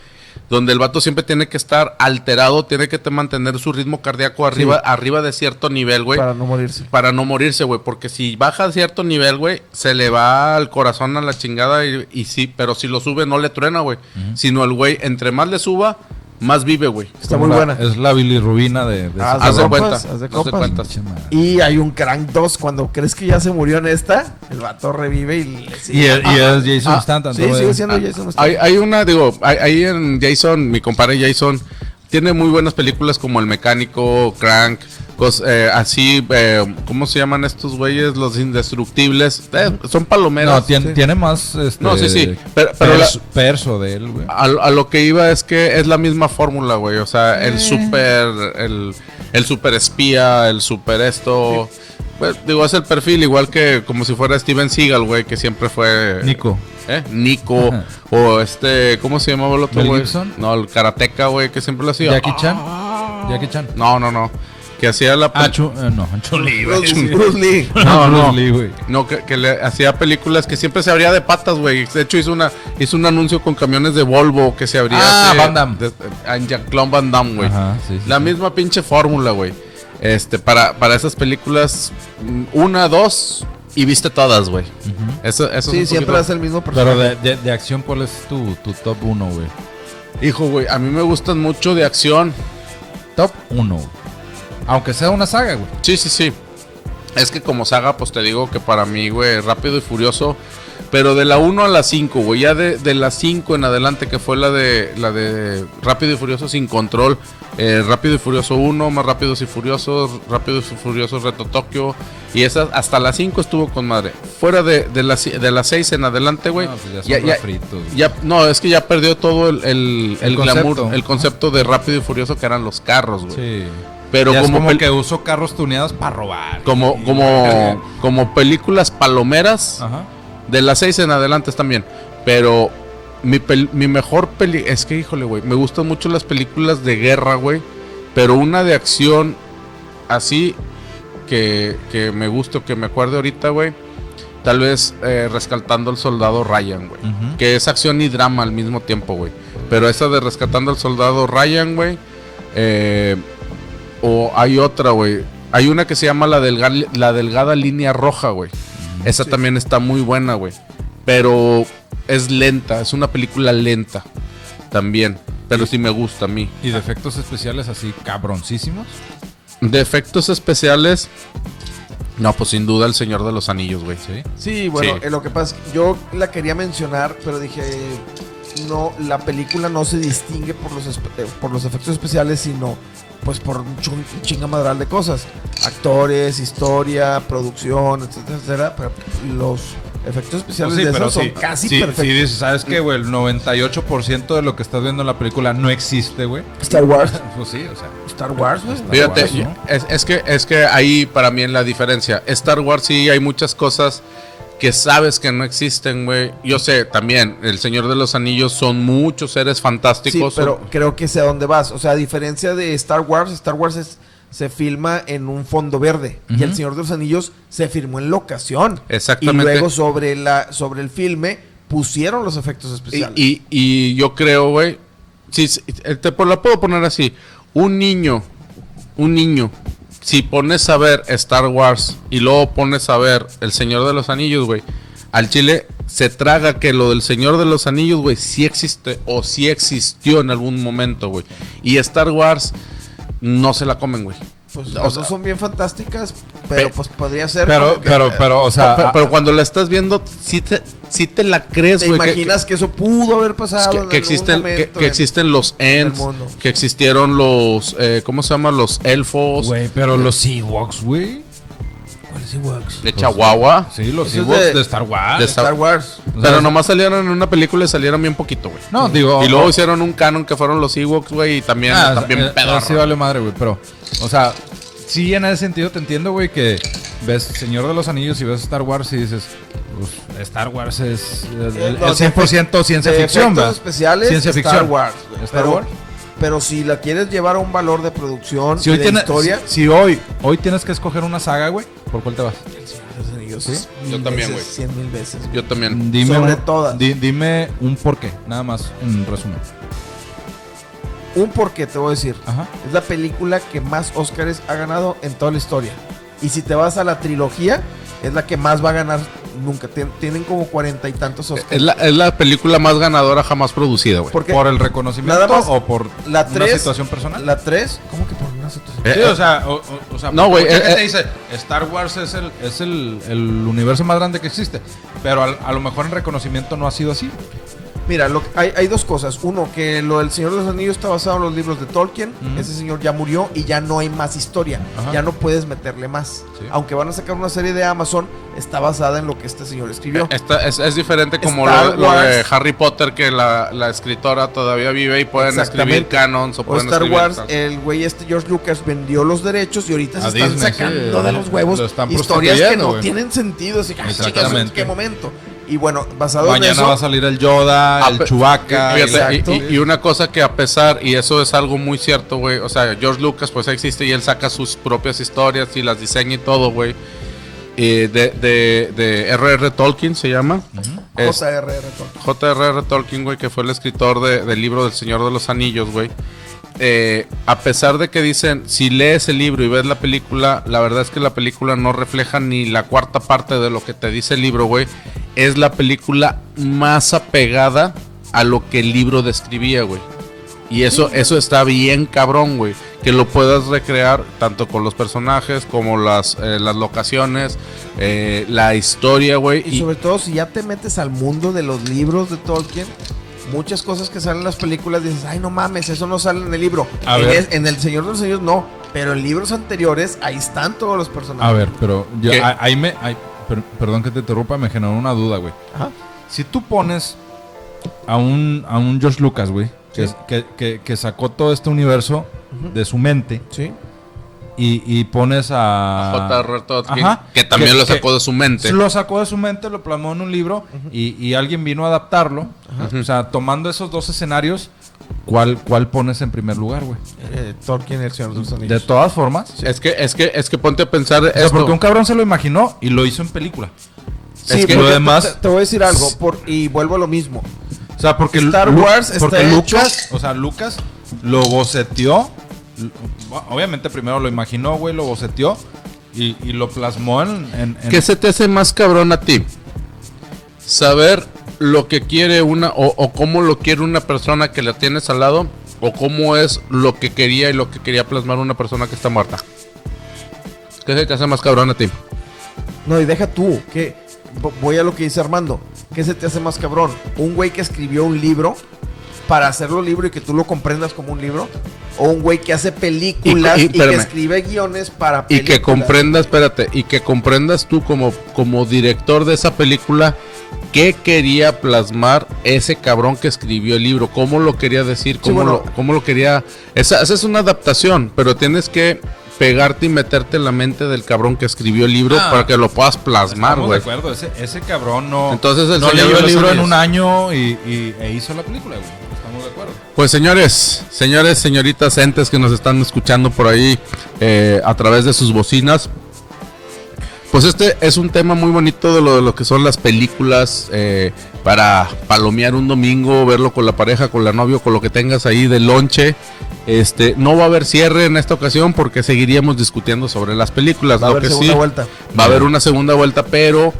Speaker 1: Donde el vato siempre tiene que estar alterado, tiene que te mantener su ritmo cardíaco arriba, arriba de cierto nivel, güey.
Speaker 2: para no morirse.
Speaker 1: Para no morirse, güey. Porque si baja a cierto nivel, güey, se le va al corazón a la chingada. Y, y sí, pero si lo sube, no le truena, güey. Sino el güey, entre más le suba, más vive, güey.
Speaker 2: Está muy
Speaker 3: la-
Speaker 2: buena.
Speaker 3: Es la bilirrubina de, de
Speaker 2: Haz
Speaker 3: ese
Speaker 1: Haz de
Speaker 2: compas,
Speaker 1: cuenta.
Speaker 2: haz de
Speaker 1: haz de
Speaker 2: compas.
Speaker 1: cuenta.
Speaker 2: Y hay un Crank 2, cuando crees que ya se murió en esta, el vato revive y le
Speaker 3: Y,
Speaker 2: sigue.
Speaker 3: es- y es Jason
Speaker 1: ah,
Speaker 3: Stanton.
Speaker 2: Sí, sigue siendo
Speaker 1: Ah,
Speaker 2: Jason
Speaker 1: hay,
Speaker 2: Statham.
Speaker 1: hay una, digo, hay- ahí en Jason, mi compadre Jason, tiene muy buenas películas como El Mecánico, Crank, cos- eh, así, eh, ¿cómo se llaman estos güeyes? Los indestructibles. Eh, son palomeras.
Speaker 3: No, tiene,
Speaker 2: sí.
Speaker 3: tiene más. Este,
Speaker 1: No, sí, sí, pero- pero
Speaker 3: perso, perso de él, güey.
Speaker 1: A, a lo que iba es que es la misma fórmula, güey. O sea,
Speaker 2: Eh.
Speaker 1: el super, el, el super espía, el super esto. Pues, digo, es el perfil igual que como si fuera Steven Seagal, güey, que siempre fue...
Speaker 3: Nico.
Speaker 1: ¿Eh? Nico.
Speaker 3: Ajá.
Speaker 1: o este, ¿cómo se llamaba el otro,
Speaker 3: ¿Mel
Speaker 1: güey? No, el karateca, güey, que siempre lo hacía.
Speaker 3: Jackie Chan.
Speaker 1: Ah.
Speaker 3: Jackie Chan.
Speaker 1: No, no, no. Que hacía la...
Speaker 3: Ah, Chu- eh, no, Chun-Li, güey.
Speaker 2: Bruce, Bruce Lee.
Speaker 1: No, no.
Speaker 3: Bruce Lee, güey.
Speaker 1: No, que, que le hacía películas que siempre se abría de patas, güey. De hecho, hizo una hizo un anuncio con camiones de Volvo que se abría.
Speaker 3: Ah, Van Damme.
Speaker 1: de- en Jean-Claude Van Damme, güey.
Speaker 3: Ajá, sí, sí,
Speaker 1: La
Speaker 3: sí.
Speaker 1: misma pinche fórmula, güey. Este, para, para esas películas, una, dos, y viste todas, güey. Eso, eso es
Speaker 2: Sí,
Speaker 1: un
Speaker 2: siempre
Speaker 1: poquito-
Speaker 2: es el mismo personaje.
Speaker 3: Pero de, de- de acción, ¿cuál es tu, tu top 1, güey?
Speaker 1: Hijo, güey, a mí me gustan mucho de acción.
Speaker 3: Top 1. Aunque sea una saga, güey.
Speaker 1: Sí, sí, sí. Es que como saga, pues te digo que para mí, güey, Rápido y Furioso. Pero de la 1 a la 5, güey. Ya de, de la 5 en adelante, que fue la de la de Rápido y Furioso sin control. eh, Rápido y Furioso 1, más Rápidos y Furiosos, Rápidos y Furiosos Reto Tokio. Y esa hasta la 5 estuvo con madre. Fuera de, de la, ci- de la 6 en adelante, güey.
Speaker 3: No, pues ya
Speaker 1: ya, ya- no, es que ya perdió todo el, el,
Speaker 3: El
Speaker 1: el glamour,
Speaker 3: concepto.
Speaker 1: el concepto de Rápido y Furioso que eran los carros, güey.
Speaker 3: Sí.
Speaker 1: Pero
Speaker 3: Ya es
Speaker 1: como,
Speaker 3: como
Speaker 1: pel-
Speaker 3: que uso carros tuneados para robar.
Speaker 1: como, como, como películas palomeras,
Speaker 3: Ajá.
Speaker 1: De las seis en adelante también. Pero mi, pel- mi mejor peli... Es que, híjole, güey, me gustan mucho las películas de guerra, güey. Pero una de acción así que, que me guste o que me acuerde ahorita, güey. Tal vez eh, Rescatando al Soldado Ryan, güey. Que es acción y drama al mismo tiempo, güey. Pero esa de Rescatando al Soldado Ryan, güey. eh, o hay otra, güey. Hay una que se llama La, Delga- la Delgada Línea Roja, güey. Esa también está muy buena, güey. Pero es lenta, es una película lenta también. Pero sí me gusta a mí.
Speaker 3: Y de efectos especiales así cabroncísimos.
Speaker 1: De efectos especiales. No, pues sin duda el Señor de los Anillos, güey.
Speaker 3: Sí.
Speaker 2: Sí, bueno,
Speaker 1: Sí.
Speaker 2: eh, lo que pasa es que yo la quería mencionar, pero dije, no, la película no se distingue por los, eh, por los efectos especiales, sino pues por un chingamadral de cosas. Actores, historia, producción, etcétera, etcétera. Pero los efectos especiales
Speaker 3: Pues sí,
Speaker 2: de
Speaker 3: pero
Speaker 2: esos son casi
Speaker 3: sí,
Speaker 2: perfectos.
Speaker 3: sí dices, ¿sabes qué, güey? El 98% de lo que estás viendo en la película no existe, güey.
Speaker 2: Star Wars.
Speaker 3: Pues sí, o sea.
Speaker 2: Star Wars, güey.
Speaker 1: Fíjate,
Speaker 3: Wars, ¿no?
Speaker 1: es, es que, es que ahí para mí es la diferencia. Star Wars sí hay muchas cosas que sabes que no existen, güey. Yo sé, también, El Señor de los Anillos son muchos seres
Speaker 2: Sí,
Speaker 1: fantásticos.
Speaker 2: pero creo que sé a dónde vas. O sea, a diferencia de Star Wars, Star Wars es- se filma en un fondo verde. Y El. Señor de los Anillos se filmó en locación.
Speaker 1: Exactamente.
Speaker 2: Y luego sobre, la, sobre el filme pusieron los efectos especiales.
Speaker 1: y- y yo creo, güey, sí, sí, eh, te la puedo poner así. Un niño, un niño, si pones a ver Star Wars y luego pones a ver El Señor de los Anillos, güey, al chile se traga que lo del Señor de los Anillos, güey, sí existe o sí existió en algún momento, güey. Y Star Wars no se la comen, güey.
Speaker 2: Pues
Speaker 1: o
Speaker 2: las
Speaker 1: sea-
Speaker 2: dos son bien fantásticas, pero
Speaker 1: Pe-
Speaker 2: pues podría ser.
Speaker 3: Pero,
Speaker 2: que-
Speaker 3: pero, pero, o sea.
Speaker 1: pero,
Speaker 3: ah,
Speaker 1: pero cuando la estás viendo, sí te, sí te la crees,
Speaker 2: ¿Te
Speaker 1: güey. que-
Speaker 2: imaginas que, eso pudo haber pasado?
Speaker 1: que,
Speaker 2: en
Speaker 1: que
Speaker 2: algún
Speaker 1: existen que,
Speaker 2: momento
Speaker 1: que
Speaker 2: en-
Speaker 1: existen los ents que existieron los eh, cómo se llaman los elfos
Speaker 3: Güey, pero los Ewoks, güey.
Speaker 2: ¿Cuáles Ewoks?
Speaker 1: de Chihuahua
Speaker 3: Sí, los Ewoks
Speaker 2: de-
Speaker 3: de, Star Wars.
Speaker 1: de
Speaker 2: Star,
Speaker 1: Star-
Speaker 2: Wars.
Speaker 3: O sea,
Speaker 1: pero nomás salieron en una película y salieron bien poquito güey
Speaker 3: No, digo.
Speaker 1: y luego
Speaker 3: o-
Speaker 1: hicieron un canon que fueron los Ewoks güey y también
Speaker 3: Ah,
Speaker 1: también
Speaker 3: eh,
Speaker 1: pedorro.
Speaker 3: Sí, vale madre, güey. Pero, o sea, sí, en ese sentido te entiendo, güey, que ves Señor de los Anillos y ves Star Wars y dices, pues, Star Wars es el, el-
Speaker 2: Eh, no,
Speaker 3: el 100% ciencia ficción, ¿verdad?
Speaker 2: especiales
Speaker 3: Ciencia
Speaker 2: Star
Speaker 3: ficción.
Speaker 2: Wars. güey.
Speaker 3: Star Wars.
Speaker 2: pero si la quieres llevar a un valor de producción
Speaker 3: Si
Speaker 2: y
Speaker 3: hoy,
Speaker 2: de
Speaker 3: tiene-
Speaker 2: historia,
Speaker 3: si, si hoy, hoy tienes que escoger una saga, güey, ¿por cuál te vas?
Speaker 2: El Señor de los Anillos
Speaker 1: Yo también, güey.
Speaker 2: Cien mil veces.
Speaker 1: yo también
Speaker 3: Dime
Speaker 2: Sobre
Speaker 3: un,
Speaker 2: todas.
Speaker 3: di- dime un porqué, nada más, un resumen.
Speaker 2: Un porqué te voy a decir.
Speaker 3: Ajá.
Speaker 2: Es la película que más Óscares ha ganado en toda la historia. Y si te vas a la trilogía, es la que más va a ganar nunca. Tien- tienen como cuarenta y tantos Óscares.
Speaker 1: es la, es la película más ganadora jamás producida güey
Speaker 3: ¿Por el reconocimiento
Speaker 2: Nada más
Speaker 3: o por
Speaker 2: la
Speaker 3: una
Speaker 2: 3,
Speaker 3: situación personal?
Speaker 2: La 3, ¿cómo que por una situación?
Speaker 1: Eh,
Speaker 3: Sí,
Speaker 1: eh,
Speaker 3: o sea, o, o- o sea,
Speaker 1: No, güey,
Speaker 3: mucha
Speaker 1: eh,
Speaker 3: gente
Speaker 1: eh.
Speaker 3: dice Star Wars es el es el, el universo más grande que existe, pero a lo mejor en reconocimiento no ha sido así.
Speaker 2: Mira, lo, hay, hay dos cosas. Uno, que lo del Señor de los Anillos está basado en los libros de Tolkien. Ese señor ya murió y ya no hay más historia.
Speaker 3: Ajá.
Speaker 2: Ya no puedes meterle más.
Speaker 3: Sí.
Speaker 2: Aunque van a sacar una serie de Amazon, está basada en lo que este señor escribió.
Speaker 1: Esta- es, es diferente como lo, lo de. Harry Potter que la, la escritora todavía vive y pueden escribir
Speaker 2: Exactamente.
Speaker 1: canons o
Speaker 2: O
Speaker 1: pueden
Speaker 2: Star
Speaker 1: escribir
Speaker 2: Wars,
Speaker 1: tal.
Speaker 2: el güey este George Lucas vendió los derechos y ahorita
Speaker 3: A
Speaker 2: se están sacando
Speaker 3: sí,
Speaker 2: de los huevos
Speaker 3: lo
Speaker 2: historias que no tienen sentido. Así que, ah, chicas, ¿en
Speaker 3: Exactamente.
Speaker 2: qué momento? Y bueno, basado en
Speaker 3: Mañana
Speaker 2: eso,
Speaker 3: va a salir el Yoda, el Chewbacca,
Speaker 2: exacto.
Speaker 1: y, y- y una cosa que a pesar, y eso es algo muy cierto, güey, o sea, George Lucas pues existe y él saca sus propias historias y las diseña y todo, güey. Eh, de, de, de R.R. Tolkien se llama. Es-
Speaker 2: J.R.R. Tolkien.
Speaker 1: J.R.R. Tolkien, güey, que fue el escritor de- del libro del Señor de los Anillos, güey. Eh, a pesar de que dicen, si lees el libro y ves la película, la verdad es que la película no refleja ni la cuarta parte de lo que te dice el libro, güey. Es la película más apegada a lo que el libro describía, güey. Y eso, eso está bien cabrón, güey. Que lo puedas recrear tanto con los personajes como las, eh, las locaciones, eh, la historia, güey.
Speaker 2: Y, sobre todo si ya te metes al mundo de los libros de Tolkien, muchas cosas que salen en las películas dices, ay no mames, eso no sale en el libro.
Speaker 3: A
Speaker 2: en,
Speaker 3: ver.
Speaker 2: es- en El Señor de los Anillos no, pero en libros anteriores ahí están todos los personajes.
Speaker 3: A ver, pero yo, ahí me, ahí- per- perdón que te interrumpa, me generó una duda, güey.
Speaker 2: Ajá.
Speaker 3: Si tú pones a un, a un George Lucas, güey, que,
Speaker 2: Sí.
Speaker 3: que, que- que sacó todo este universo de su mente
Speaker 2: Sí.
Speaker 3: Y, y pones a...
Speaker 1: J.R. Tolkien,
Speaker 3: Ajá.
Speaker 1: que también
Speaker 3: Que-
Speaker 1: lo sacó de su mente.
Speaker 3: Lo sacó de su mente, lo plasmó en un libro y, y alguien vino a adaptarlo. O sea, tomando esos dos escenarios, ¿cuál, cuál pones en primer lugar, güey?
Speaker 2: Eh, Tolkien, El Señor de los
Speaker 3: De
Speaker 2: Anillos.
Speaker 3: todas formas.
Speaker 1: Es que, es que, es que ponte a pensar
Speaker 3: O sea,
Speaker 1: esto.
Speaker 3: porque un cabrón se lo imaginó y lo hizo en película.
Speaker 2: Sí,
Speaker 3: es que lo demás-
Speaker 2: Te, te voy a decir algo, por, y vuelvo a lo mismo.
Speaker 3: O sea, porque
Speaker 2: Star
Speaker 3: Lu-
Speaker 2: Wars está
Speaker 3: porque
Speaker 2: hecho-
Speaker 3: Lucas, o sea, Lucas lo boceteó. Obviamente primero lo imaginó, güey, lo boceteó y, y lo plasmó en, en- en-
Speaker 1: ¿Qué se te hace más cabrón a ti? Saber lo que quiere una o, o cómo lo quiere una persona que la tienes al lado o cómo es lo que quería y lo que quería plasmar una persona que está muerta. ¿Qué se te hace más cabrón a ti?
Speaker 2: No, y deja tú, que vo- voy a lo que dice Armando. ¿Qué se te hace más cabrón? ¿Un güey que escribió un libro para hacerlo libro y que tú lo comprendas como un libro? ¿O un güey que hace películas
Speaker 1: Y-
Speaker 2: y,
Speaker 1: y-
Speaker 2: que escribe guiones para
Speaker 1: Y
Speaker 2: películas?
Speaker 1: que comprendas, espérate, y que comprendas tú como, como director de esa película qué quería plasmar ese cabrón que escribió el libro, cómo lo quería decir, cómo,
Speaker 2: bueno.
Speaker 1: lo, cómo lo quería... Esa, esa es una adaptación, pero tienes que pegarte y meterte en la mente del cabrón que escribió el libro
Speaker 3: Ah.
Speaker 1: para que lo puedas plasmar, güey.
Speaker 3: de acuerdo, ese, ese cabrón no,
Speaker 1: Entonces, el
Speaker 3: no
Speaker 1: Señor
Speaker 3: leyó el libro en un año y, y- e hizo la película, güey. Estamos de acuerdo.
Speaker 1: Pues señores, señores, señoritas, entes que nos están escuchando por ahí eh, a través de sus bocinas. Pues este es un tema muy bonito de lo, de lo que son las películas eh, para palomear un domingo, verlo con la pareja, con la novia, con lo que tengas ahí de lonche. Este, no va a haber cierre en esta ocasión porque seguiríamos discutiendo sobre las películas.
Speaker 2: Va a haber
Speaker 1: que
Speaker 2: segunda
Speaker 1: sí,
Speaker 2: vuelta.
Speaker 1: Va a haber una segunda vuelta, pero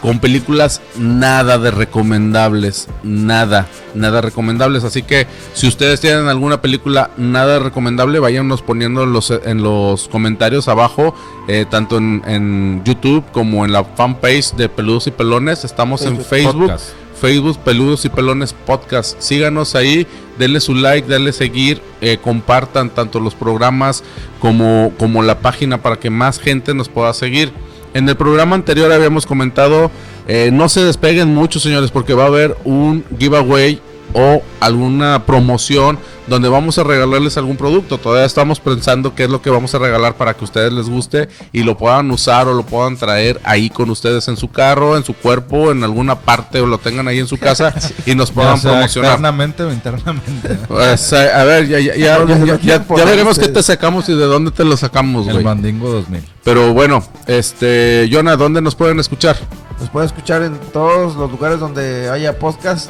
Speaker 1: con películas nada de recomendables. Nada, nada recomendables. Así que si ustedes tienen alguna película nada recomendable, váyanos poniendo en los, en los comentarios abajo, eh, tanto en, en YouTube como en la fanpage de Peludos y Pelones. Estamos en Facebook.
Speaker 3: Podcast.
Speaker 1: Facebook Peludos y Pelones Podcast. Síganos ahí, denle su like, denle seguir, eh, compartan tanto los programas como, como la página para que más gente nos pueda seguir. En el programa anterior habíamos comentado, eh, no se despeguen mucho señores porque va a haber un giveaway o alguna promoción donde vamos a regalarles algún producto. Todavía estamos pensando qué es lo que vamos a regalar para que a ustedes les guste y lo puedan usar o lo puedan traer ahí con ustedes en su carro, en su cuerpo, en alguna parte o lo tengan ahí en su casa y nos puedan
Speaker 3: sea
Speaker 1: promocionar.
Speaker 3: externamente o internamente.
Speaker 1: Pues, eh, a ver, ya, ya, ya, ya- veremos qué te sacamos y de dónde te lo sacamos,
Speaker 3: El
Speaker 1: güey.
Speaker 3: Mandingo 2000.
Speaker 1: Pero bueno, este, Jonah, ¿dónde nos pueden escuchar?
Speaker 2: Nos pueden escuchar en todos los lugares donde haya podcast.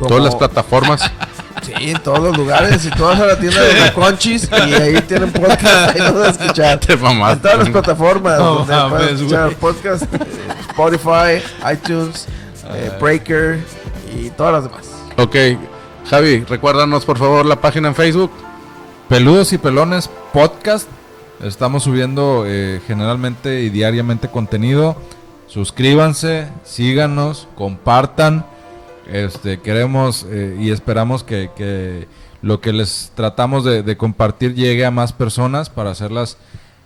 Speaker 2: Como-
Speaker 1: Todas las plataformas.
Speaker 2: Sí, en todos los lugares. Y todas a la tienda de los conchis. Y ahí tienen podcast. Ahí nos van a escuchar.
Speaker 1: Te mamaste.
Speaker 2: En todas las plataformas
Speaker 3: No
Speaker 2: donde
Speaker 3: mames,
Speaker 2: pueden escuchar podcast, eh, Spotify, iTunes, eh, Breaker y todas las demás.
Speaker 1: Ok, Javi, recuérdanos por favor la página en Facebook.
Speaker 3: Peludos y Pelones Podcast. Estamos subiendo eh, generalmente y diariamente contenido. Suscríbanse, síganos, compartan. Este, queremos eh, y esperamos que, que lo que les tratamos de, de compartir llegue a más personas para hacerlas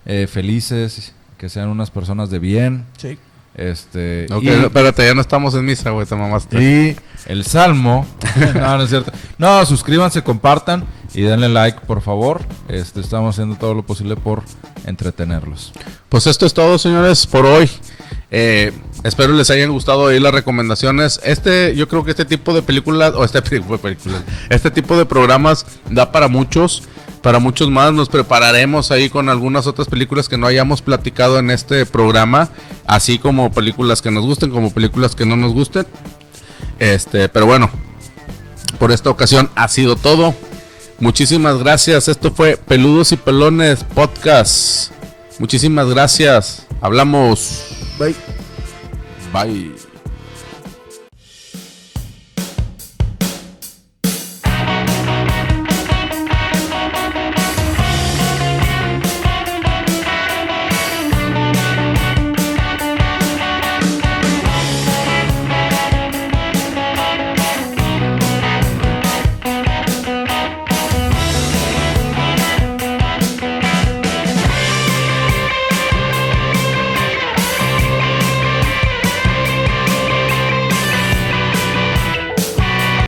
Speaker 3: eh, felices, que sean unas personas de bien.
Speaker 2: Sí.
Speaker 3: Este, y-
Speaker 1: espérate, ya no estamos en misa, güey, te mamaste.
Speaker 3: y el Salmo. no, no es cierto. No, suscríbanse, compartan y denle like, por favor. Este, estamos haciendo todo lo posible por entretenerlos.
Speaker 1: Pues esto es todo, señores, por hoy. Eh, espero les hayan gustado ahí las recomendaciones. Este, yo creo que este tipo de películas, o este tipo de películas, este tipo de programas da para muchos, para muchos más. Nos prepararemos ahí con algunas otras películas que no hayamos platicado en este programa, así como películas que nos gusten, como películas que no nos gusten. Este, pero bueno, por esta ocasión ha sido todo. Muchísimas gracias. Esto fue Peludos y Pelones Podcast. Muchísimas gracias. Hablamos.
Speaker 2: Bye.
Speaker 1: bai